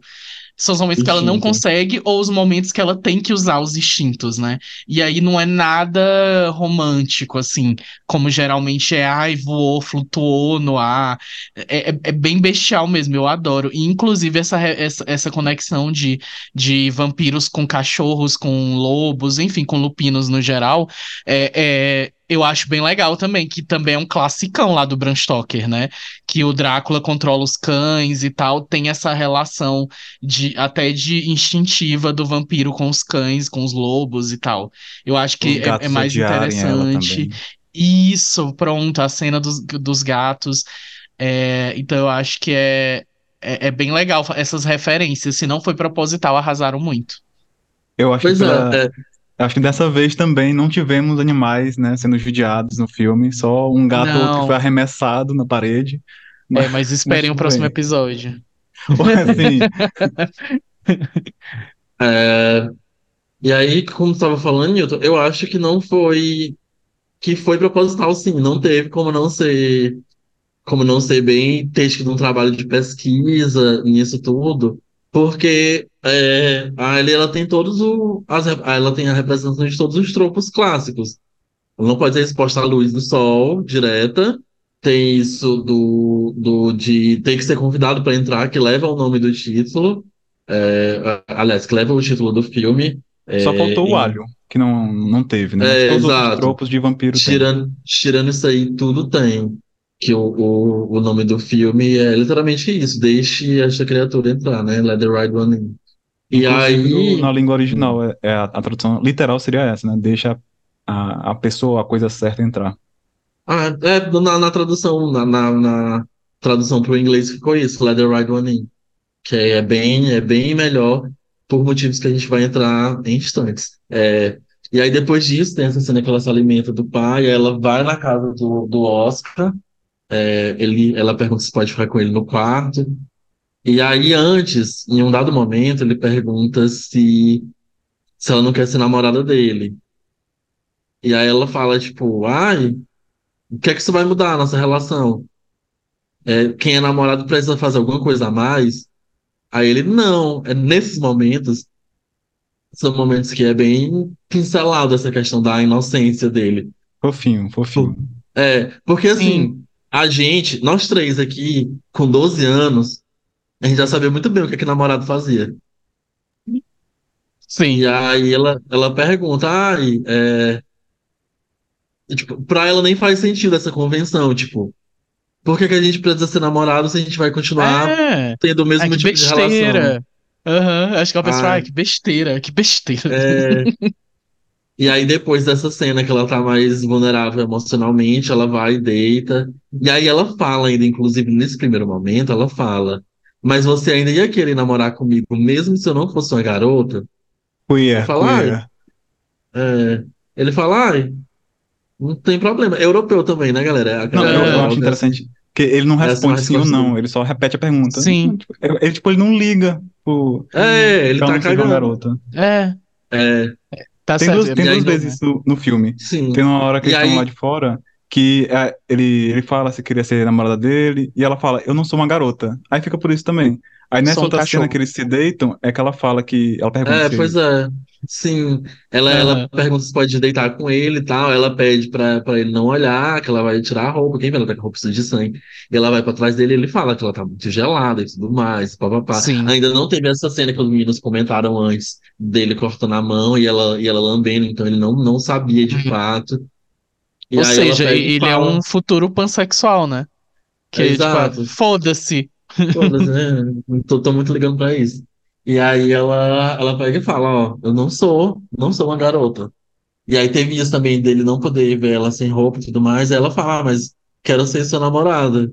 São os momentos que ela não consegue ou os momentos que ela tem que usar os instintos, né? E aí não é nada romântico, assim, como geralmente é, ai, voou, flutuou no ar. É, é- é bem bestial mesmo, eu adoro. E, inclusive, essa, essa, essa conexão de, de vampiros com cachorros, com lobos, enfim, com lupinos no geral, é, é- eu acho bem legal também, que também é um classicão lá do Bram Stoker, né? Que o Drácula controla os cães e tal, tem essa relação de até de instintiva do vampiro com os cães, com os lobos e tal. Eu acho que é, é mais interessante. Isso, pronto, a cena dos, dos gatos. É, então eu acho que é, é, é bem legal essas referências. Se não foi proposital, arrasaram muito. Eu acho Pois que pela- é, Acho que dessa vez também não tivemos animais, né, sendo judiados no filme, só um gato Não. que foi arremessado na parede. É, mas esperem o tudo próximo bem. episódio. Assim, é, e aí, como você estava falando, Newton, eu acho que não foi que foi proposital, sim. Não teve como não ser como não ser bem ter tido um trabalho de pesquisa nisso tudo, porque é, a Ellie, ela tem todos o, as, ela tem a representação de todos os tropos clássicos. Ela não pode ser exposta à luz do sol direta. Tem isso do, do de ter que ser convidado para entrar, que leva o nome do título. É, aliás, que leva o título do filme. só É, faltou em- o alho, que não, não teve, né? É, todos os exato. tropos de vampiro tem. Tirando, tirando isso aí, tudo tem. Que o, o, o nome do filme é literalmente isso: Deixe esta criatura entrar, né? Let the right one in. E aí. na língua original, é, é a, a tradução literal seria essa, né? Deixa a, a pessoa, a coisa certa entrar. Ah, é, na, na tradução, na, na, na tradução para o inglês ficou isso: Let the right one in. Que é bem, é bem melhor por motivos que a gente vai entrar em instantes. É, e aí, depois disso, tem essa cena que ela se alimenta do pai, ela vai na casa do, do Oscar. É, ele, ela pergunta se pode ficar com ele no quarto. E aí, antes, em um dado momento, ele pergunta se, se ela não quer ser namorada dele. E aí ela fala, tipo, ai, o que é que isso vai mudar a nossa relação? É, quem é namorado precisa fazer alguma coisa a mais? Aí ele, não, é nesses momentos, são momentos que é bem pincelado essa questão da inocência dele. Fofinho, fofinho. É, porque assim, a gente, nós três aqui, com 12 anos, a gente já sabia muito bem o que, é que namorado fazia. Sim. E aí ela, ela pergunta, ai, é... e, tipo, pra ela nem faz sentido essa convenção, tipo, por que que a gente precisa ser namorado se a gente vai continuar É, tendo o mesmo que tipo de relação? besteira. Aham, Acho que ela pensa, Ai. ai, que besteira, que besteira. É, E aí, depois dessa cena que ela tá mais vulnerável emocionalmente, ela vai e deita. E aí ela fala ainda, inclusive nesse primeiro momento, ela fala: Mas você ainda ia querer namorar comigo, mesmo se eu não fosse uma garota? Queer, Falar, queer. É, ele fala, ai, não tem problema. É europeu também, né, galera? É Não, eu, eu É, acho interessante que ele não é responde sim ou não, ele só repete a pergunta. Sim. Tipo, Ele, ele, tipo, ele não liga pro, É, ele pra tá cagando. garota. É, É, tá Tem certo. duas, é tem bem duas vezes isso no filme. sim. Tem uma hora que E eles estão aí- lá de fora que é, ele, ele fala se queria ser namorada dele e ela fala, eu não sou uma garota. Aí fica por isso também. Aí nessa Sou um outra cachorro. cena que eles se deitam, é que ela fala que. Ela pergunta É, se pois é. Sim. Ela, ela pergunta se pode deitar com ele e tal. Ela pede pra, pra ele não olhar, que ela vai tirar a roupa. Quem vê, ela tá com roupa suja de sangue. E ela vai pra trás dele e ele fala que ela tá muito gelada e tudo mais, papapá. Sim. Ainda não teve essa cena que os meninos comentaram antes dele cortando a mão e ela, e ela lambendo, então ele não, não sabia de Uhum. fato. E Ou seja, e ele é um futuro pansexual, né? Que, tipo, Exato. foda-se. Foda-se, né? Não Tô, tô muito ligando pra isso. E aí ela, ela pega e fala, ó, eu não sou, não sou uma garota. E aí teve isso também dele não poder ver ela sem roupa e tudo mais. Aí ela fala, ah, mas quero ser sua namorada.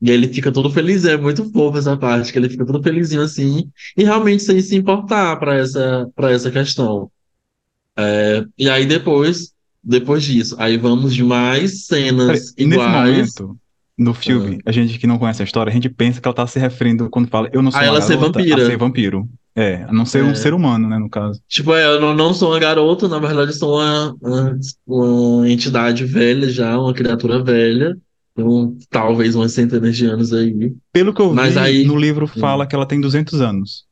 E aí ele fica todo feliz, é muito fofo essa parte, que ele fica todo felizinho assim, e realmente sem se importar pra essa, pra essa questão. É, e aí depois, depois disso, aí vamos de mais cenas nesse iguais. momento, no filme, a gente que não conhece a história, a gente pensa que ela tá se referindo, quando fala eu não sou A uma ela ser garota, vampira. a ser vampiro. É, a não ser um É. ser humano, né, no caso. Tipo, é, eu não, não sou uma garota, na verdade, sou uma, uma, uma entidade velha já, uma criatura velha, com talvez umas centenas de anos aí. Pelo que eu Mas vi, aí- no livro fala que ela tem 200 anos.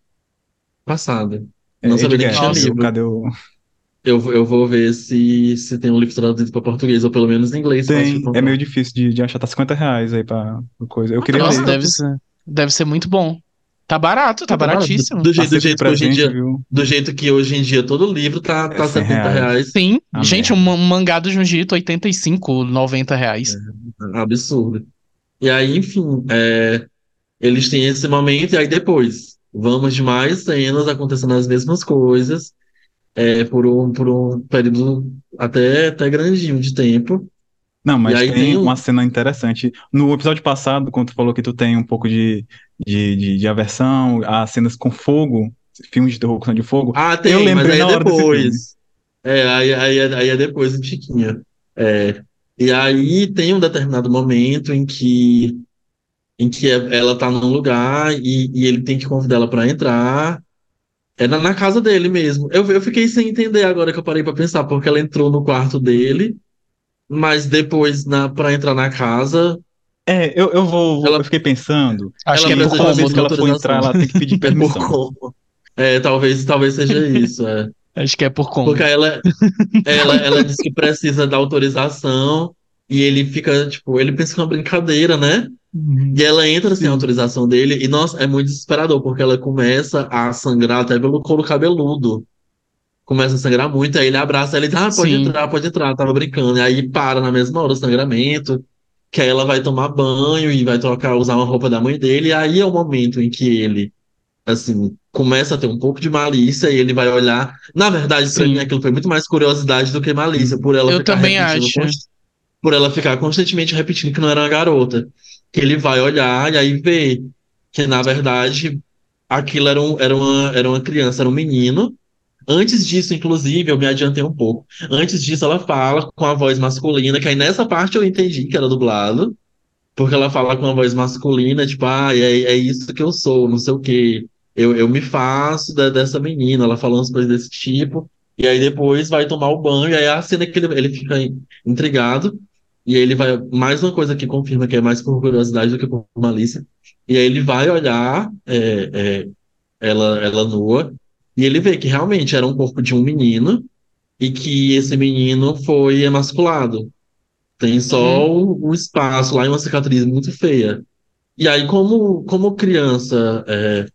Passada. É, Não sabia Ed nem que tinha livro. cadê o... Eu, eu vou ver se, se tem um livro traduzido para português, ou pelo menos em inglês. Tem, é meio difícil de, de achar, tá 50 reais aí pra, pra coisa. Eu queria Nossa, ler. deve ser, deve ser muito bom. Tá barato, tá baratíssimo. Do, do jeito, do jeito que hoje em dia, viu? do jeito que hoje em dia todo livro tá, tá É 100 70 reais. Sim, Ah, gente, um, mangá do Junjito, 85, 90 reais. Absurdo. E aí, enfim, é, eles têm esse momento, e aí depois, vamos de mais cenas acontecendo as mesmas coisas, é, por um, por um período até, até grandinho de tempo. Não, mas aí tem tem um- uma cena interessante. No episódio passado, quando tu falou que tu tem um pouco de, de, de, de aversão a cenas com fogo, filmes de terror com de fogo, Ah, tem, Eu mas lembrei aí na é hora depois. É, aí, aí, é- aí é depois, em Chiquinha. É, e aí tem um determinado momento em que, em que ela tá num lugar e, e ele tem que convidar ela pra entrar. É na, casa dele mesmo. Eu, eu fiquei sem entender agora que eu parei pra pensar, porque ela entrou no quarto dele, mas depois, na, pra entrar na casa, É, eu, eu vou. Ela- Eu fiquei pensando. Acho ela que é por vez cômodo. que ela for entrar, ela tem que pedir é por permissão. como. É, talvez, talvez seja isso. É. Acho que é por cômodo. Porque ela, ela, ela diz que precisa da autorização e ele fica, tipo, ele pensa que é uma brincadeira, né? Uhum. E ela entra sem Sim. a autorização dele e, nossa, é muito desesperador, porque ela começa a sangrar até pelo couro cabeludo. Começa a sangrar muito, aí ele abraça ela e diz, ah, pode Sim. entrar, pode entrar, tava brincando. E aí para na mesma hora o sangramento, que aí ela vai tomar banho e vai trocar, usar uma roupa da mãe dele, e aí é o momento em que ele, assim, começa a ter um pouco de malícia e ele vai olhar. Na verdade, pra Sim. mim, aquilo foi muito mais curiosidade do que malícia, por ela Eu ficar também repetindo acho. Por ela ficar constantemente repetindo que não era uma garota. Que ele vai olhar e aí vê que, na verdade, aquilo era, um, era, uma, era uma criança, era um menino. Antes disso, inclusive, eu me adiantei um pouco. Antes disso, ela fala com a voz masculina, que aí nessa parte eu entendi que era dublado, porque ela fala com a voz masculina, tipo, ah, é, é isso que eu sou, não sei o quê. Eu, eu me faço da- dessa menina, ela falando as coisas desse tipo, e aí depois vai tomar o banho, e aí a cena que ele, ele fica intrigado, e aí ele vai. Mais uma coisa que confirma que é mais por curiosidade do que por malícia. E aí ele vai olhar é, é, ela, ela nua, e ele vê que realmente era um corpo de um menino, e que esse menino foi emasculado. Tem só um, um espaço lá e uma cicatriz muito feia. E aí, como, como criança é,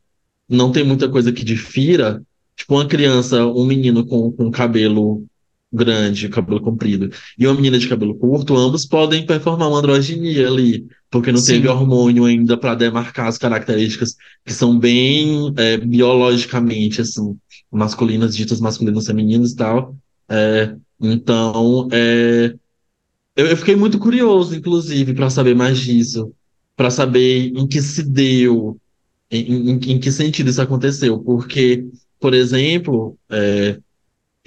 não tem muita coisa que difira, tipo uma criança, um menino com, com cabelo grande, cabelo comprido, e uma menina de cabelo curto, ambos podem performar uma androginia ali, porque não Sim. teve hormônio ainda para demarcar as características que são bem é, biologicamente assim, masculinas, ditas masculinas, femininas e tal. É, então, é, eu, eu fiquei muito curioso, inclusive, para saber mais disso, para saber em que se deu, em, em, em que sentido isso aconteceu, porque, por exemplo, é,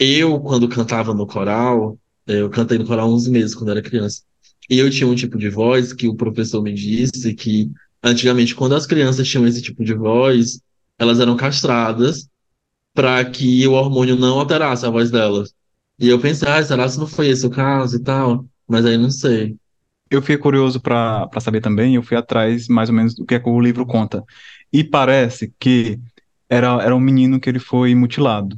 eu, quando cantava no coral, é, eu cantei no coral uns meses quando era criança, e eu tinha um tipo de voz que o professor me disse que, antigamente, quando as crianças tinham esse tipo de voz, elas eram castradas para que o hormônio não alterasse a voz delas. E eu pensei, ah, será que não foi esse o caso e tal? Mas aí não sei. Eu fiquei curioso pra saber também, eu fui atrás mais ou menos do que, é que o livro conta. E parece que era, era um menino que ele foi mutilado.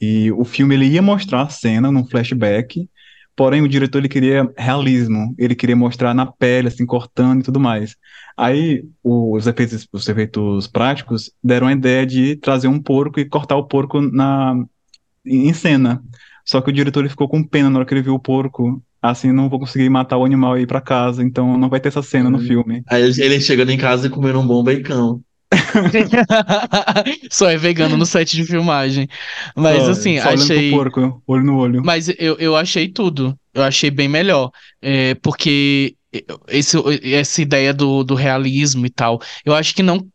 E o filme ele ia mostrar a cena num flashback, porém o diretor ele queria realismo, ele queria mostrar na pele, assim, cortando e tudo mais. Aí os efeitos, os efeitos práticos deram a ideia de trazer um porco e cortar o porco na, em cena. Só que o diretor ele ficou com pena na hora que ele viu o porco. Assim, não vou conseguir matar o animal e ir pra casa, então não vai ter essa cena no Hum. filme. Aí ele- ele chegando em casa e comendo um bom bacon. Só é vegano no set de filmagem. Mas assim, achei. porco, olho no olho. Mas eu, eu achei tudo. Eu achei bem melhor. É, porque esse, essa ideia do, do realismo e tal, eu acho que não.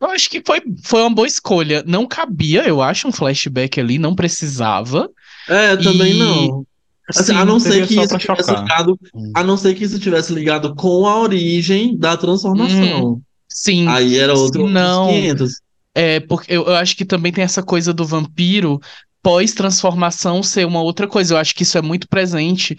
Eu acho que foi, foi uma boa escolha. Não cabia, eu acho, um flashback ali, não precisava. É, também E- não. Assim, Sim, a não ser que isso tivesse ligado, a não ser que isso tivesse ligado com a origem da transformação. Sim. Aí era outro não- outros 500. É, porque eu, eu acho que também tem essa coisa do vampiro pós-transformação ser uma outra coisa. Eu acho que isso é muito presente,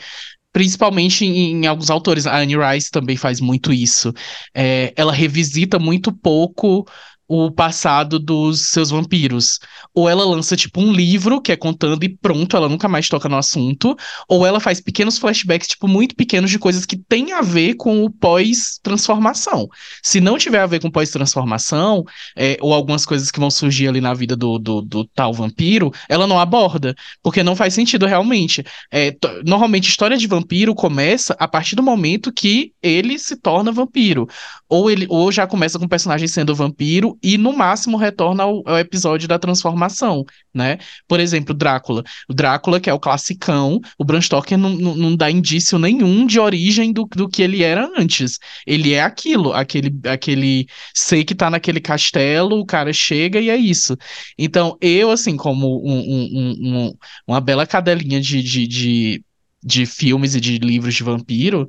principalmente em, em alguns autores. A Anne Rice também faz muito isso. É, ela revisita muito pouco o passado dos seus vampiros. Ou ela lança, tipo, um livro que é contando e pronto, ela nunca mais toca no assunto. Ou ela faz pequenos flashbacks, tipo, muito pequenos de coisas que têm a ver com o pós-transformação. Se não tiver a ver com pós-transformação, é, ou algumas coisas que vão surgir ali na vida do, do, do tal vampiro, ela não aborda. Porque não faz sentido realmente. É, normalmente, história de vampiro começa a partir do momento que ele se torna vampiro. Ou ele ou já começa com o personagem sendo vampiro e no máximo retorna ao, ao episódio da transformação, né? Por exemplo, Drácula. O Drácula, que é o classicão, o Bram Stoker não, não, não dá indício nenhum de origem do, do que ele era antes. Ele é aquilo, aquele, aquele ser que tá naquele castelo, o cara chega e é isso. Então, eu, assim, como um- um- um- uma bela cadelinha de, de, de, de filmes e de livros de vampiro,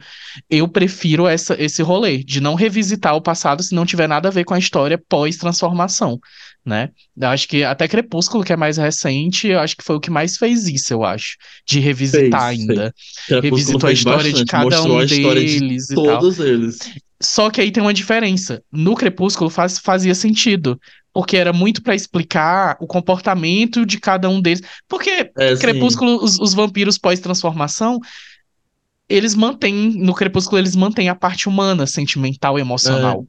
eu prefiro essa, esse rolê de não revisitar o passado se não tiver nada a ver com a história pós-transformação, né? Eu acho que até Crepúsculo, que é mais recente, eu acho que foi o que mais fez isso, eu acho, de revisitar Fez, ainda. Crepúsculo Revisitou a fez história de bastante, cada mostrou um a deles de e tal. todos eles. Só que aí tem uma diferença. No Crepúsculo faz, fazia sentido, porque era muito pra explicar o comportamento de cada um deles. Porque É. Crepúsculo, os, os vampiros pós-transformação, eles mantêm, no Crepúsculo eles mantêm a parte humana, sentimental, emocional.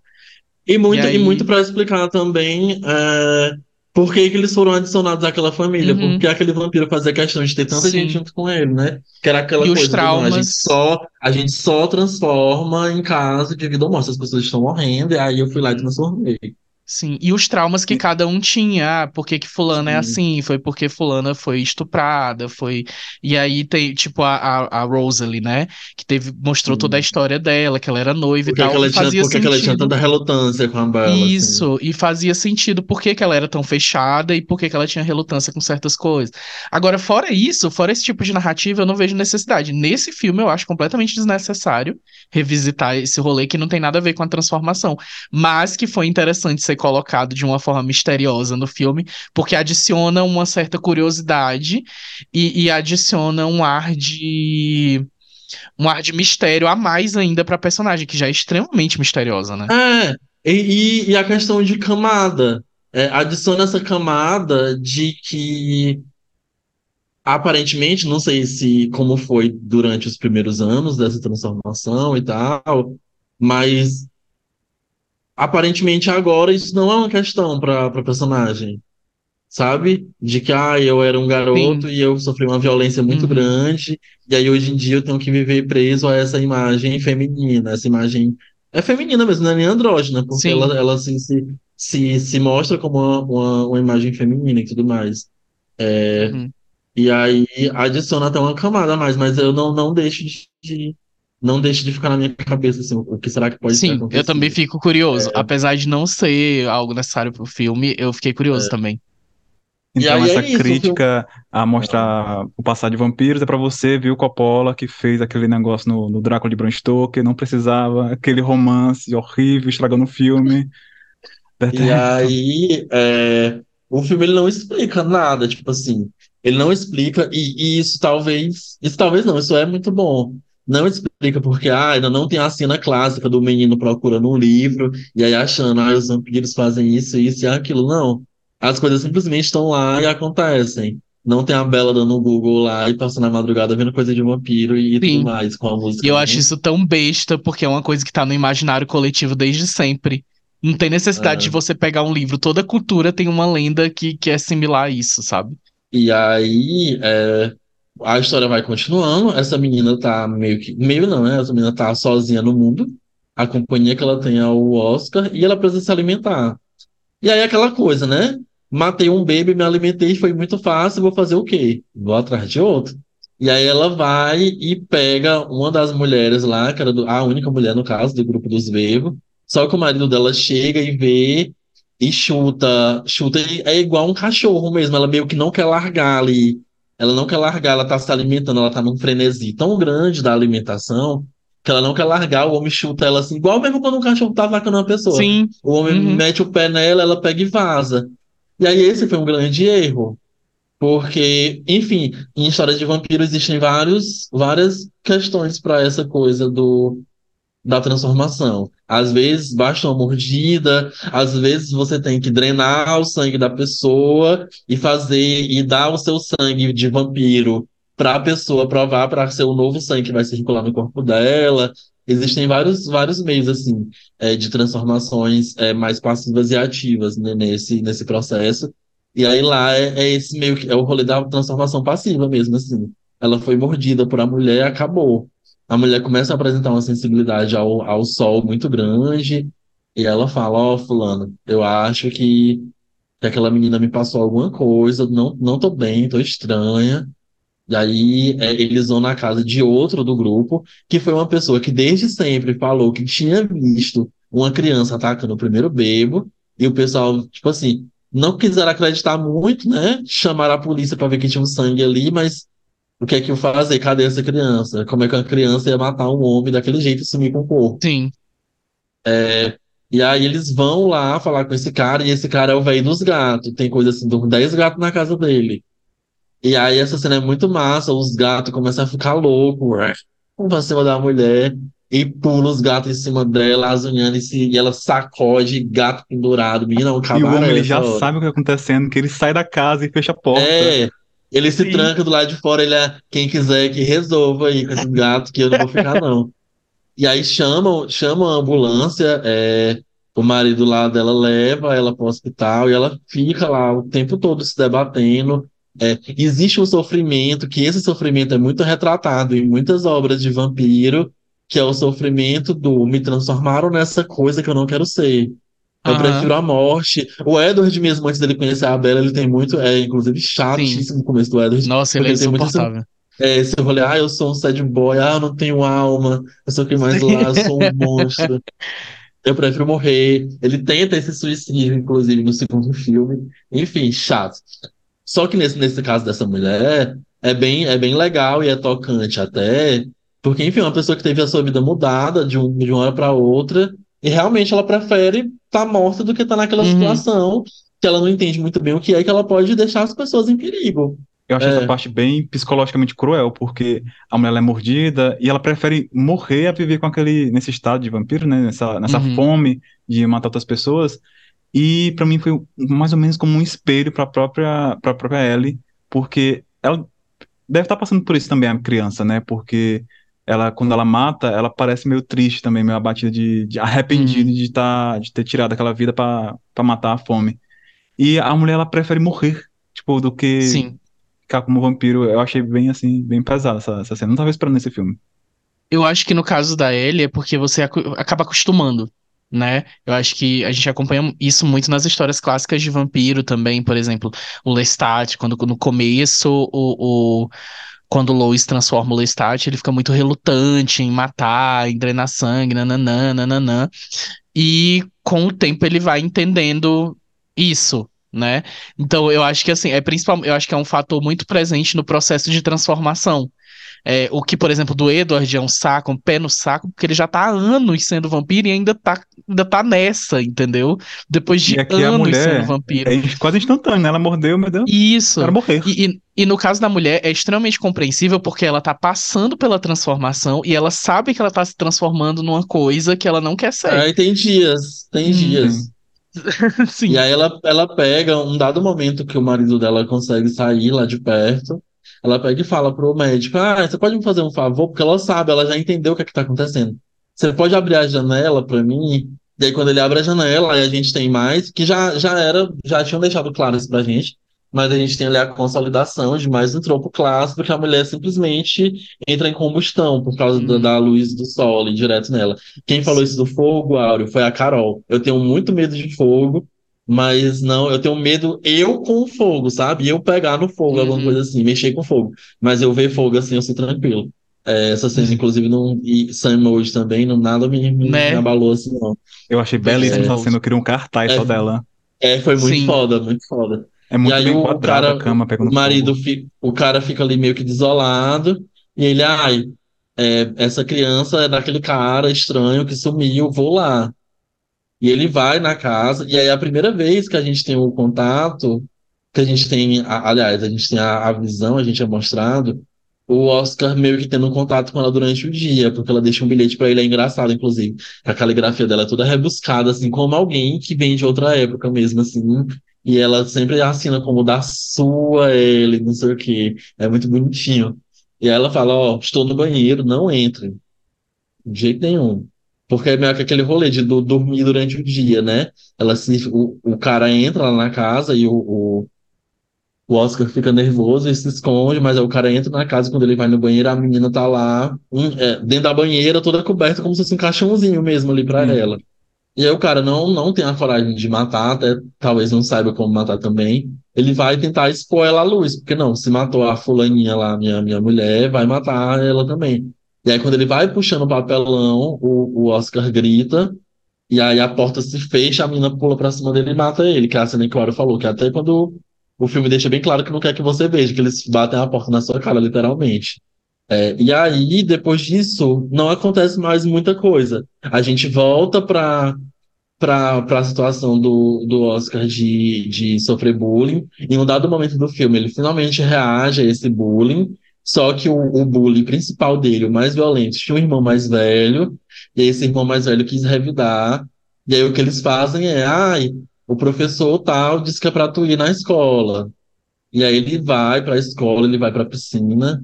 E muito, E e aí- muito para explicar também é, por que, que eles foram adicionados àquela família. Uhum. Porque aquele vampiro fazia questão de ter tanta Sim. gente junto com ele, né? Que era aquela E os coisa do, não, a gente traumas. só a gente só transforma em caso de vida ou morte. As pessoas estão morrendo, e aí eu fui lá e transformei. Sim, e os traumas que cada um tinha, ah, por que que fulana é Sim. assim, foi porque fulana foi estuprada, foi... E aí tem, tipo, a, a, a Rosalie, né, que teve, mostrou Sim. toda a história dela, que ela era noiva Porque, e tal, aquela e tinha, fazia porque aquela tinha sentido. tanta relutância com a Bella. assim. Isso, e fazia sentido por que que ela era tão fechada e por que que ela tinha relutância com certas coisas. Agora, fora isso, fora esse tipo de narrativa, eu não vejo necessidade. Nesse filme, eu acho completamente desnecessário revisitar esse rolê que não tem nada a ver com a transformação, mas que foi interessante ser colocado de uma forma misteriosa no filme, porque adiciona uma certa curiosidade e, e adiciona um ar de. Um ar de mistério a mais ainda pra personagem, que já é extremamente misteriosa, né? É, e, e- e a questão de camada. É, adiciona essa camada de que, aparentemente, não sei se como foi durante os primeiros anos dessa transformação e tal, mas aparentemente agora isso não é uma questão para para personagem. Sabe? De que, ah, eu era um garoto e eu sofri uma violência muito Uhum. grande, e aí hoje em dia eu tenho que viver preso a essa imagem feminina, essa imagem é feminina mesmo, não é nem andrógena, porque Sim. ela, ela assim, se, se, se mostra como uma, uma, uma imagem feminina e tudo mais. É, Uhum. E aí adiciona até uma camada a mais, mas eu não, não deixo de, não deixo de ficar na minha cabeça assim, o que será que pode ter Sim, eu também fico curioso. É. Apesar de não ser algo necessário pro filme, eu fiquei curioso também. E Então, aí é essa isso, crítica a mostrar o passado de vampiros é pra você, viu, Coppola, que fez aquele negócio no, no Drácula de Bram Stoker, não precisava, aquele romance horrível, estragando o filme. E aí, é, o filme ele não explica nada, tipo assim, ele não explica, e, e isso talvez, isso talvez não, isso é muito bom. Não explica porque ah, ainda não tem a cena clássica do menino procurando um livro e aí achando, ah, os vampiros fazem isso, isso e aquilo. Não. As coisas simplesmente estão lá e acontecem. Não tem a Bela dando um Google lá e passando a madrugada vendo coisa de vampiro e Sim. tudo mais com a música. E eu né? acho isso tão besta, porque é uma coisa que tá no imaginário coletivo desde sempre. Não tem necessidade É. de você pegar um livro. Toda cultura tem uma lenda que, que é similar a isso, sabe? E aí, é, a história vai continuando. Essa menina tá meio que. Meio não, né? Essa menina tá sozinha no mundo. A companhia que ela tem é o Oscar e ela precisa se alimentar. E aí, aquela coisa, né? Matei um baby, me alimentei, foi muito fácil, vou fazer o quê? Vou atrás de outro. E aí ela vai e pega uma das mulheres lá, que era do- a única mulher, no caso, do grupo dos Vevo. Só que o marido dela chega e vê e chuta, chuta, é igual um cachorro mesmo, ela meio que não quer largar ali. Ela não quer largar, ela tá se alimentando, ela tá num frenesi tão grande da alimentação que ela não quer largar, o homem chuta ela assim, igual mesmo quando um cachorro tá atacando uma pessoa. Sim, O homem Uhum. mete o pé nela, ela pega e vaza. E aí esse foi um grande erro. Porque, enfim, em histórias de vampiro existem vários, várias questões para essa coisa do, da transformação. Às vezes basta uma mordida, às vezes você tem que drenar o sangue da pessoa e fazer e dar o seu sangue de vampiro para a pessoa provar para ser o novo sangue que vai circular no corpo dela. Existem vários, vários meios assim é, de transformações é, mais passivas e ativas né, nesse, nesse processo. E aí lá é, é esse meio que é o rolê da transformação passiva mesmo, assim. Ela foi mordida por a mulher e acabou. A mulher começa a apresentar uma sensibilidade ao, ao sol muito grande, e ela fala, ó, fulano, eu acho que, que aquela menina me passou alguma coisa, não, não tô bem, tô estranha. E aí é, eles vão na casa de outro do grupo, que foi uma pessoa que desde sempre falou que tinha visto uma criança atacando o primeiro bebo, e o pessoal, tipo assim, não quiseram acreditar muito, né? Chamaram a polícia para ver que tinha um sangue ali, mas o que é que eu fazer? Cadê essa criança? Como é que uma criança ia matar um homem daquele jeito e sumir com o corpo? Sim. É, e aí eles vão lá falar com esse cara, e esse cara é o velho dos gatos. Tem coisa assim, de 10 gatos na casa dele. E aí essa cena é muito massa, os gatos começam a ficar loucos, vão pra cima da mulher e pula os gatos em cima dela, azunhando, e, se, e ela sacode gato pendurado, menina, um E o cabaré. homem ele já hora. sabe o que tá acontecendo, que ele sai da casa e fecha a porta. É, ele se Sim. tranca do lado de fora, ele é quem quiser que resolva aí com esses gatos, que eu não vou ficar, não. E aí chamam, chamam a ambulância, é, o marido lá dela leva ela para o hospital e ela fica lá o tempo todo se debatendo. É, existe um sofrimento, que esse sofrimento é muito retratado em muitas obras de vampiro, que é o sofrimento do me transformaram nessa coisa que eu não quero ser. Eu Aham. prefiro a morte. O Edward, mesmo antes dele conhecer a Bella, ele tem muito, é inclusive chatíssimo o começo do Edward. Nossa, ele é Porque tem muito insuportável. É, esse rolê, ah, eu sou um sad boy, ah, eu não tenho alma, eu sou quem mais lá, eu sou um monstro. Eu prefiro morrer. Ele tenta esse suicídio, inclusive, no segundo filme. Enfim, chato. Só que nesse, nesse caso dessa mulher, é bem, é bem legal e é tocante até, porque, enfim, é uma pessoa que teve a sua vida mudada de, um, de uma hora para outra, e realmente ela prefere estar morta do que estar naquela Uhum. situação que ela não entende muito bem o que é, que ela pode deixar as pessoas em perigo. Eu acho É. essa parte bem psicologicamente cruel, porque a mulher é mordida e ela prefere morrer a viver com aquele, nesse estado de vampiro, né? Nessa, nessa Uhum. fome de matar outras pessoas. E pra mim foi mais ou menos como um espelho pra própria, pra própria Ellie, porque ela deve estar passando por isso também, a criança, né? Porque ela, quando ela mata, ela parece meio triste também, meio abatida de, de arrependida de, tá, de ter tirado aquela vida pra pra matar a fome. E a mulher, ela prefere morrer, tipo, do que Sim. ficar como vampiro, eu achei bem assim, bem pesada essa, essa cena. Não tava esperando esse filme. Eu acho que no caso da Ellie é porque você acu- acaba acostumando, né? Eu acho que a gente acompanha isso muito nas histórias clássicas de vampiro também, por exemplo, o Lestat, quando no começo o, o quando o Lois transforma o Lestat, ele fica muito relutante em matar, em drenar sangue, nananã, nananã. E com o tempo ele vai entendendo isso, né? Então eu acho que assim, é principal, eu acho que é um fator muito presente no processo de transformação. É, o que, por exemplo, do Edward é um saco, um pé no saco, porque ele já tá há anos sendo vampiro e ainda tá, ainda tá nessa, entendeu? Depois de anos sendo vampiro. É quase instantâneo, né? Ela mordeu, meu Deus, Isso. morrer. E, e, e no caso da mulher é extremamente compreensível porque ela tá passando pela transformação e ela sabe que ela tá se transformando numa coisa que ela não quer ser. Aí tem dias, tem Hum, dias. Sim. E aí ela, ela pega um dado momento que o marido dela consegue sair lá de perto. Ela pega e fala pro médico: Ah, você pode me fazer um favor? Porque ela sabe, ela já entendeu o que é que tá acontecendo. Você pode abrir a janela pra mim? E aí, quando ele abre a janela, aí a gente tem mais, que já, já era, já tinham deixado claro isso pra gente, mas a gente tem ali a consolidação de mais um tropo clássico, que a mulher simplesmente entra em combustão por causa da, Uhum. da luz do sol ali direto nela. Quem falou isso do fogo, Áureo, foi a Carol. Eu tenho muito medo de fogo, mas não, eu tenho medo eu com o fogo, sabe? Eu pegar no fogo, alguma Uhum. coisa assim, mexer com fogo. Mas eu ver fogo assim, eu sou tranquilo. É, essa cena, inclusive, não, e Sam Mode também, não, nada me, me, Né? me abalou assim, não. Eu achei Pois belíssima é. essa cena, eu queria um cartaz É. só dela. É, foi muito Sim. foda, muito foda. É muito e aí bem o cara, a cama pegando o marido, o cara fica ali meio que desolado, e ele, ai, é, essa criança é daquele cara estranho que sumiu, vou lá. E ele vai na casa, e aí é a primeira vez que a gente tem o contato, que a gente tem, aliás, a gente tem a, a visão, a gente é mostrado o Oscar meio que tendo contato com ela durante o dia, porque ela deixa um bilhete pra ele, é engraçado, inclusive. A caligrafia dela é toda rebuscada, assim, como alguém que vem de outra época mesmo, assim. E ela sempre assina como da sua ele, não sei o quê. É muito bonitinho. E aí ela fala, ó, estou no banheiro, não entre. De jeito nenhum. Porque é meio que aquele rolê de do- dormir durante o dia, né? Ela se, o, o cara entra lá na casa e o, o, o Oscar fica nervoso e se esconde, mas aí o cara entra na casa e quando ele vai no banheiro, a menina tá lá, hum, é, dentro da banheira, toda coberta, como se fosse um caixãozinho mesmo ali pra Hum. ela. E aí o cara não, não tem a coragem de matar, até talvez não saiba como matar também. Ele vai tentar expor ela à luz, porque não, se matou a fulaninha lá, minha, minha mulher, vai matar ela também. E aí quando ele vai puxando o papelão, o, o Oscar grita, e aí a porta se fecha, a menina pula pra cima dele e mata ele, que é a cena que o Aro falou, que até quando o filme deixa bem claro que não quer que você veja, que eles batem a porta na sua cara, literalmente. É, e aí, depois disso, não acontece mais muita coisa. A gente volta pra, pra, pra situação do, do Oscar de, de sofrer bullying. Em um dado momento do filme, ele finalmente reage a esse bullying. Só que o, o bullying principal dele, o mais violento, tinha um irmão mais velho. E esse irmão mais velho quis revidar. E aí o que eles fazem é, ai, o professor tal disse que é pra tu ir na escola. E aí ele vai pra escola, ele vai pra piscina.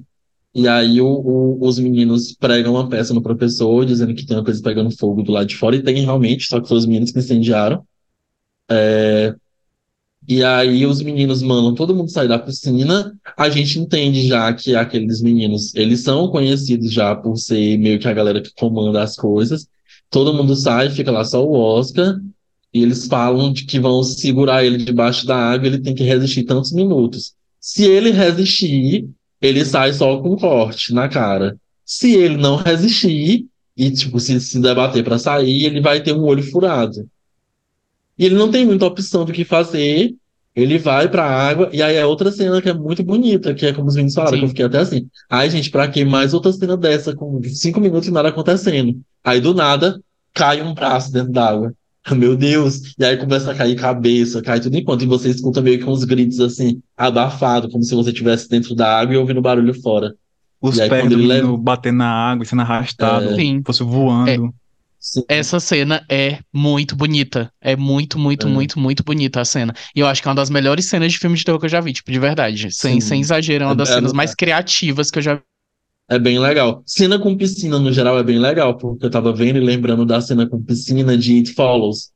E aí o, o- os meninos pregam uma peça no professor, dizendo que tem uma coisa pegando fogo do lado de fora, e tem realmente, só que foram os meninos que incendiaram. É, E aí os meninos mandam todo mundo sair da piscina. A gente entende já que aqueles meninos, eles são conhecidos já por ser meio que a galera que comanda as coisas. Todo mundo sai, fica lá só o Oscar, e eles falam de que vão segurar ele debaixo da água, ele tem que resistir tantos minutos. Se ele resistir, ele sai só com um corte na cara. Se ele não resistir e tipo se, se debater para sair, ele vai ter um olho furado. E ele não tem muita opção do que fazer. Ele vai pra água, e aí é outra cena que é muito bonita, que é como os meninos falaram, Sim. que eu fiquei até assim. Ai, gente, pra que mais outra cena dessa, com cinco minutos e nada acontecendo? Aí do nada, cai um braço dentro d'água. Meu Deus! E aí começa a cair cabeça, cai tudo enquanto, e você escuta meio que uns gritos assim, abafado, como se você estivesse dentro da água e ouvindo barulho fora. Os aí, pés do leva- batendo na água e sendo arrastado, É. Sim. fosse voando. Sim. Essa cena é muito bonita. É muito, muito, É. muito, muito bonita a cena. E eu acho que é uma das melhores cenas de filme de terror que eu já vi, tipo, de verdade. Sem, Sim. sem exagero, é uma É- das é- cenas mais criativas que eu já vi. É bem legal. Cena com piscina, no geral, é bem legal, porque eu tava vendo e lembrando da cena com piscina de It Follows.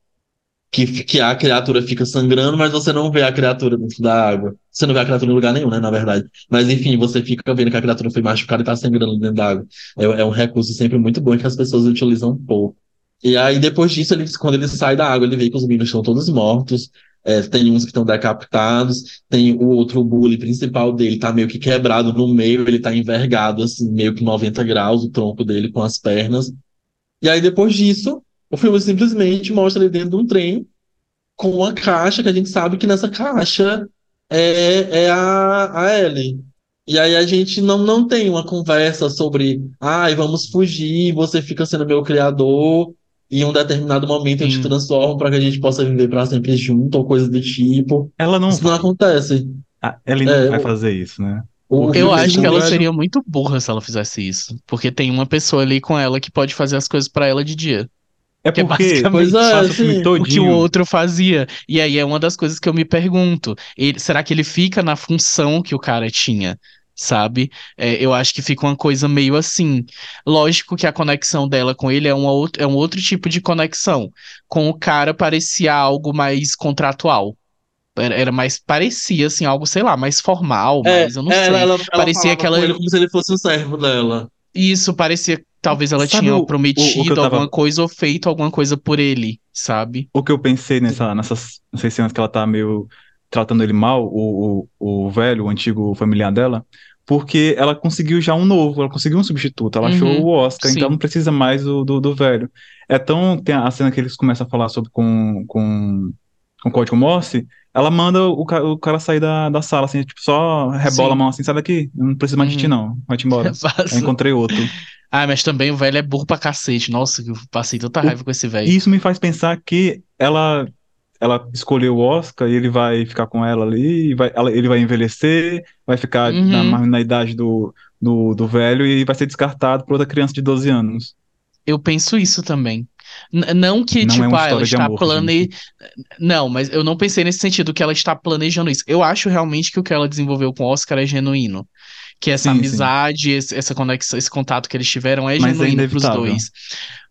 Que, que a criatura fica sangrando, mas você não vê a criatura dentro da água. Você não vê a criatura em lugar nenhum, né, na verdade. Mas enfim, você fica vendo que a criatura foi machucada e tá sangrando dentro da água. É, é um recurso sempre muito bom que as pessoas utilizam um pouco. E aí, depois disso, ele, quando ele sai da água, ele vê que os meninos estão todos mortos. É, tem uns que estão decapitados, tem o outro bully principal dele, tá meio que quebrado no meio, ele tá envergado, assim, meio que 90 graus, o tronco dele com as pernas. E aí, depois disso, o filme simplesmente mostra ele dentro de um trem com uma caixa que a gente sabe que nessa caixa é, é a, a Ellie. E aí a gente não, não tem uma conversa sobre, ai, vamos fugir, você fica sendo meu criador, e em um determinado momento eu te Sim. transformo para que a gente possa viver para sempre junto, ou coisa do tipo. Ela não, Isso não acontece. ah, ela não É, vai fazer isso, né? O Eu acho que ela seria muito burra se ela fizesse isso. Porque tem uma pessoa ali com ela que pode fazer as coisas pra ela de dia. É Que é porque basicamente Pois é, passa o. O que o outro fazia. E aí é uma das coisas que eu me pergunto. Ele- será que ele fica na função que o cara tinha? Sabe? É, eu acho que fica uma coisa meio assim. Lógico que a conexão dela com ele é, uma out- é um outro tipo de conexão. Com o cara parecia algo mais contratual. Era, era mais, parecia assim, algo, sei lá, mais formal, É, mas eu não ela, sei. ela, ela Parecia que ela- com ele como se ele fosse um servo dela. Isso parecia que talvez ela Sabe tinha o- o- o prometido tava- alguma coisa ou feito alguma coisa por ele, sabe? O que eu pensei nessa, nessas, nessas cenas que ela tá meio tratando ele mal, o, o, o velho, o antigo familiar dela, porque ela conseguiu já um novo, ela conseguiu um substituto, ela achou Uhum, o Oscar, sim. então não precisa mais do, do, do velho. É tão. Tem a cena que eles começam a falar sobre com, com, com o código Morse, ela manda o, ca- o cara sair da, da sala, assim, tipo, só rebola Sim. a mão assim, sai daqui, não preciso mais de ti, Uhum. não. Vai-te embora. Eu encontrei outro. Ah, mas também o velho é burro pra cacete. Nossa, eu passei tanta O- raiva com esse velho. E isso me faz pensar que ela, ela escolheu o Oscar e ele vai ficar com ela ali, e vai, ela- ele vai envelhecer, vai ficar Uhum. na, na idade do, do, do velho e vai ser descartado por outra criança de 12 anos. Eu penso isso também. Não que, Não é tipo, uma ah, ela está amor, plane... Não, mas eu não pensei nesse sentido que ela está planejando isso. Eu acho realmente que o que ela desenvolveu com o Oscar é genuíno. Que essa Sim, amizade, esse- essa conexão, esse contato que eles tiveram é Mas é genuíno pros inevitável. dois.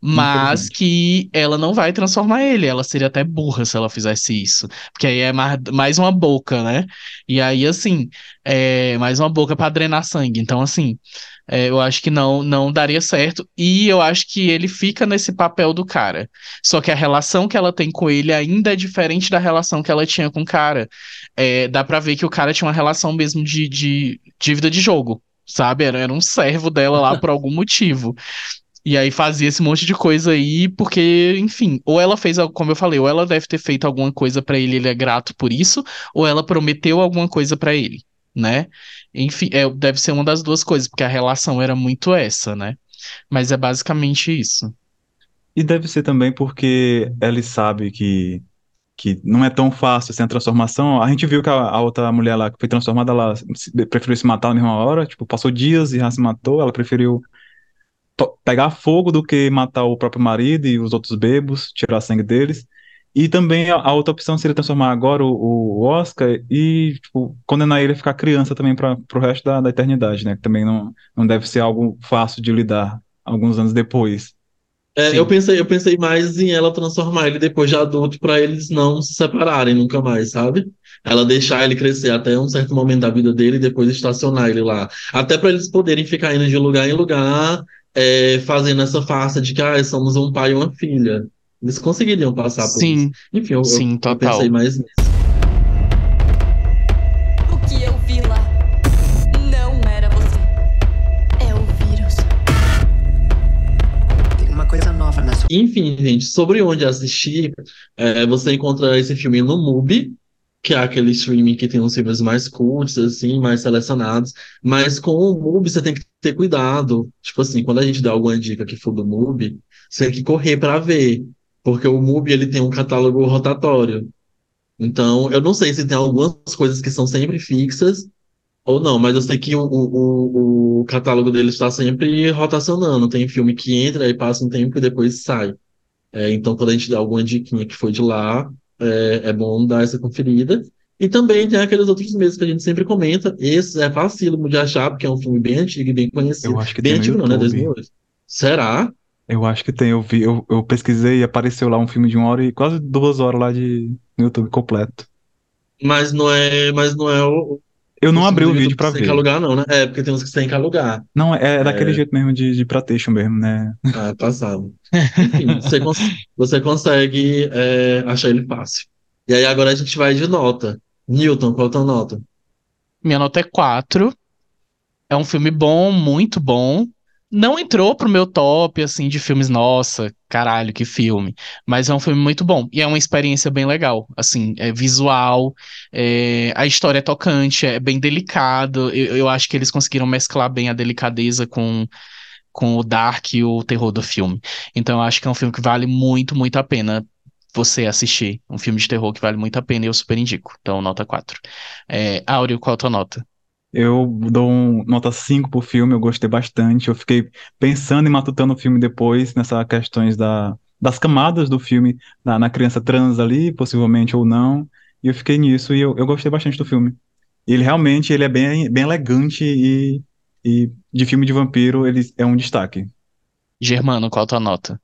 Mas que ela não vai transformar ele. Ela seria até burra se ela fizesse isso. Porque aí é mais, mais uma boca, né? E aí, assim, é mais uma boca pra drenar sangue. Então, assim, é, eu acho que não, não daria certo. E eu acho que ele fica nesse papel do cara. Só que a relação que ela tem com ele ainda é diferente da relação que ela tinha com o cara. É, dá pra ver que o cara tinha uma relação mesmo de, de dívida de jogo, sabe? Era, era um servo dela lá por algum motivo. E aí fazia esse monte de coisa aí, porque, enfim, ou ela fez, como eu falei, ou ela deve ter feito alguma coisa pra ele, ele é grato por isso, ou ela prometeu alguma coisa pra ele, né? Enfim, é, deve ser uma das duas coisas, porque a relação era muito essa, né? Mas é basicamente isso. E deve ser também porque ele sabe que, que não é tão fácil assim a transformação. A gente viu que a, a outra mulher lá que foi transformada, ela se- preferiu se matar na mesma hora, tipo, passou dias e já se matou, ela preferiu pegar fogo do que matar o próprio marido e os outros bebos, tirar sangue deles. E também a, outra opção seria transformar agora o, o Oscar e tipo, condenar ele a ficar criança também para o resto da, da eternidade, né? Que também não, não deve ser algo fácil de lidar alguns anos depois. É, eu pensei, eu pensei mais em ela transformar ele depois de adulto pra eles não se separarem nunca mais, sabe? Ela deixar ele crescer até um certo momento da vida dele e depois estacionar ele lá. Até pra eles poderem ficar indo de lugar em lugar, é, fazendo essa farsa de que ah, somos um pai e uma filha. Eles conseguiriam passar por isso. Sim, Enfim, eu, eu- sim, eu total. pensei mais nisso. O que eu vi lá não era você. É o vírus. Tem uma coisa nova na sua. Enfim, gente, sobre onde assistir, é, você encontra esse filme no MUBI, que é aquele streaming que tem uns filmes mais cultos, assim, mais selecionados. Mas com o MUBI você tem que ter cuidado. Tipo assim, quando a gente dá alguma dica que for do MUBI, você tem que correr para ver. Porque o MUBI ele tem um catálogo rotatório. Então, eu não sei se tem algumas coisas que são sempre fixas ou não, mas eu sei que o, o, o, catálogo dele está sempre rotacionando. Tem filme que entra e passa um tempo e depois sai. É, então, quando a gente dá alguma diquinha que foi de lá, é, é bom dar essa conferida. E também tem aqueles outros meses que a gente sempre comenta. Esse é facílimo de achar, porque é um filme bem antigo e bem conhecido. Eu acho que bem tem antigo, não, né? YouTube. 2008. Será? Eu acho que tem, eu vi, eu, eu pesquisei e apareceu lá um filme de uma hora e quase duas horas lá de no YouTube completo. Mas não é, mas não é o. Eu não os abri o filmes do vídeo YouTube pra você tem ver. que alugar, não, né? É, porque tem uns que você tem que alugar. Não, é, daquele jeito mesmo de, de pratation mesmo, né? Ah, passado. Enfim, você, cons- você consegue é, achar ele fácil. E aí agora a gente vai de nota. Newton, qual a tua nota? Minha nota é 4. É um filme bom, muito bom. Não entrou pro meu top, assim, de filmes, nossa, caralho, que filme. Mas é um filme muito bom. E é uma experiência bem legal. Assim, é visual, é, a história é tocante, é bem delicado. Eu, eu acho que eles conseguiram mesclar bem a delicadeza com, com o dark e o terror do filme. Então eu acho que é um filme que vale muito, muito a pena você assistir. Um filme de terror que vale muito a pena e eu super indico. Então, nota 4. É, Áureo, qual a tua nota? Eu dou um, nota 5 pro filme, eu gostei bastante. Eu fiquei pensando e matutando o filme depois, nessas questões da, das camadas do filme, na, na criança trans ali, possivelmente ou não. E eu fiquei nisso e eu, eu gostei bastante do filme. Ele realmente ele é bem, bem elegante e, e de filme de vampiro ele é um destaque. Germano, qual a tua nota?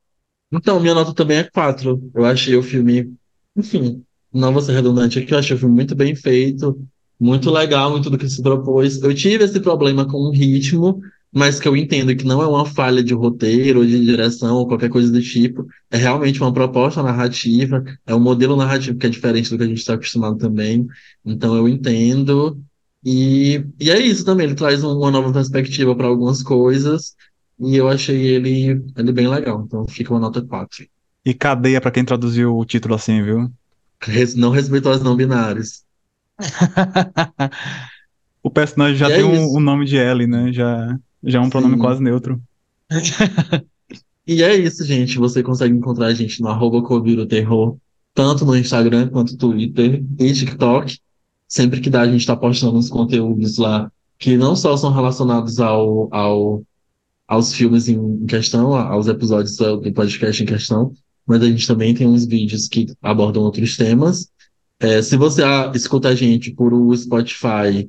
Então, minha nota também é 4. Eu achei o filme, enfim, não vou ser redundante aqui, eu achei o filme muito bem feito, muito legal em tudo que se propôs. Eu tive esse problema com o ritmo, mas que eu entendo que não é uma falha de roteiro ou de direção ou qualquer coisa do tipo. É realmente uma proposta narrativa, é um modelo narrativo que é diferente do que a gente está acostumado também. Então eu entendo. E, e é isso também, ele traz um- uma nova perspectiva para algumas coisas. E eu achei ele, ele bem legal. Então fica uma nota 4. E cadeia pra quem traduziu o título assim, viu? Não respeitou as não binárias. O personagem já é tem um, um nome de L, né? Já, já é um pronome Sim. quase neutro. E é isso, gente. Você consegue encontrar a gente no arroba Terror tanto no Instagram quanto no Twitter e TikTok. Sempre que dá, a gente está postando uns conteúdos lá que não só são relacionados ao, ao, aos filmes em questão, aos episódios do podcast em questão, mas a gente também tem uns vídeos que abordam outros temas. É, se você ah, escuta a gente por o Spotify,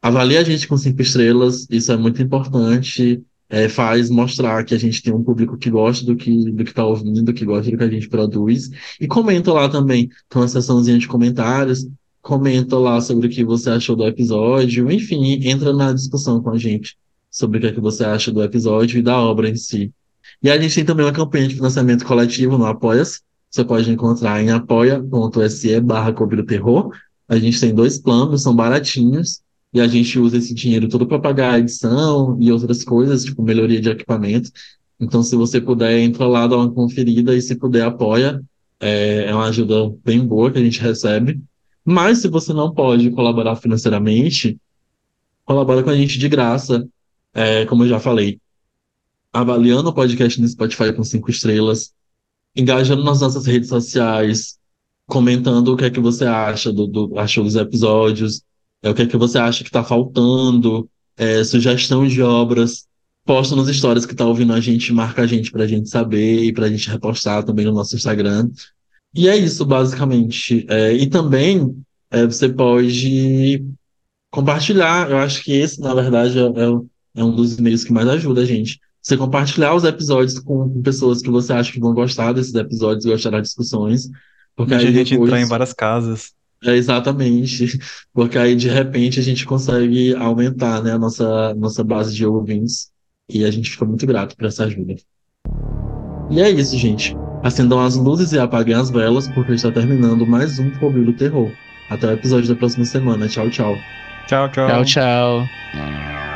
avalie a gente com cinco estrelas, isso é muito importante. É, faz mostrar que a gente tem um público que gosta do que do que está ouvindo, que gosta do que a gente produz. E comenta lá também, tem uma seçãozinha de comentários. Comenta lá sobre o que você achou do episódio. Enfim, entra na discussão com a gente sobre o que, é que você acha do episódio e da obra em si. E a gente tem também uma campanha de financiamento coletivo no Apoia-se. Você pode encontrar em apoia.se barra Terror. A gente tem dois planos, são baratinhos e a gente usa esse dinheiro todo para pagar a edição e outras coisas, tipo melhoria de equipamento. Então, se você puder, entra lá, dá uma conferida e se puder, apoia. É, é uma ajuda bem boa que a gente recebe. Mas se você não pode colaborar financeiramente, colabora com a gente de graça, é, como eu já falei, avaliando o podcast no Spotify com cinco estrelas, engajando nas nossas redes sociais, comentando o que é que você acha do, do achou dos episódios, é, o que é que você acha que está faltando, é, sugestão de obras. Posta nos stories que está ouvindo a gente, marca a gente para a gente saber e para a gente repostar também no nosso Instagram. E é isso, basicamente. É, e também é, você pode compartilhar. Eu acho que esse, na verdade, é, é, é um dos meios que mais ajuda a gente. Você compartilhar os episódios com pessoas que você acha que vão gostar desses episódios, gostar das discussões. Porque aí a gente depois... entrar em várias casas. É, exatamente, porque aí de repente a gente consegue aumentar né, a nossa, nossa base de ouvintes e a gente fica muito grato por essa ajuda. E é isso, gente. Acendam as luzes e apaguem as velas, porque está terminando mais um Fobio do Terror. Até o episódio da próxima semana. Tchau, tchau. Tchau, tchau. Tchau, tchau.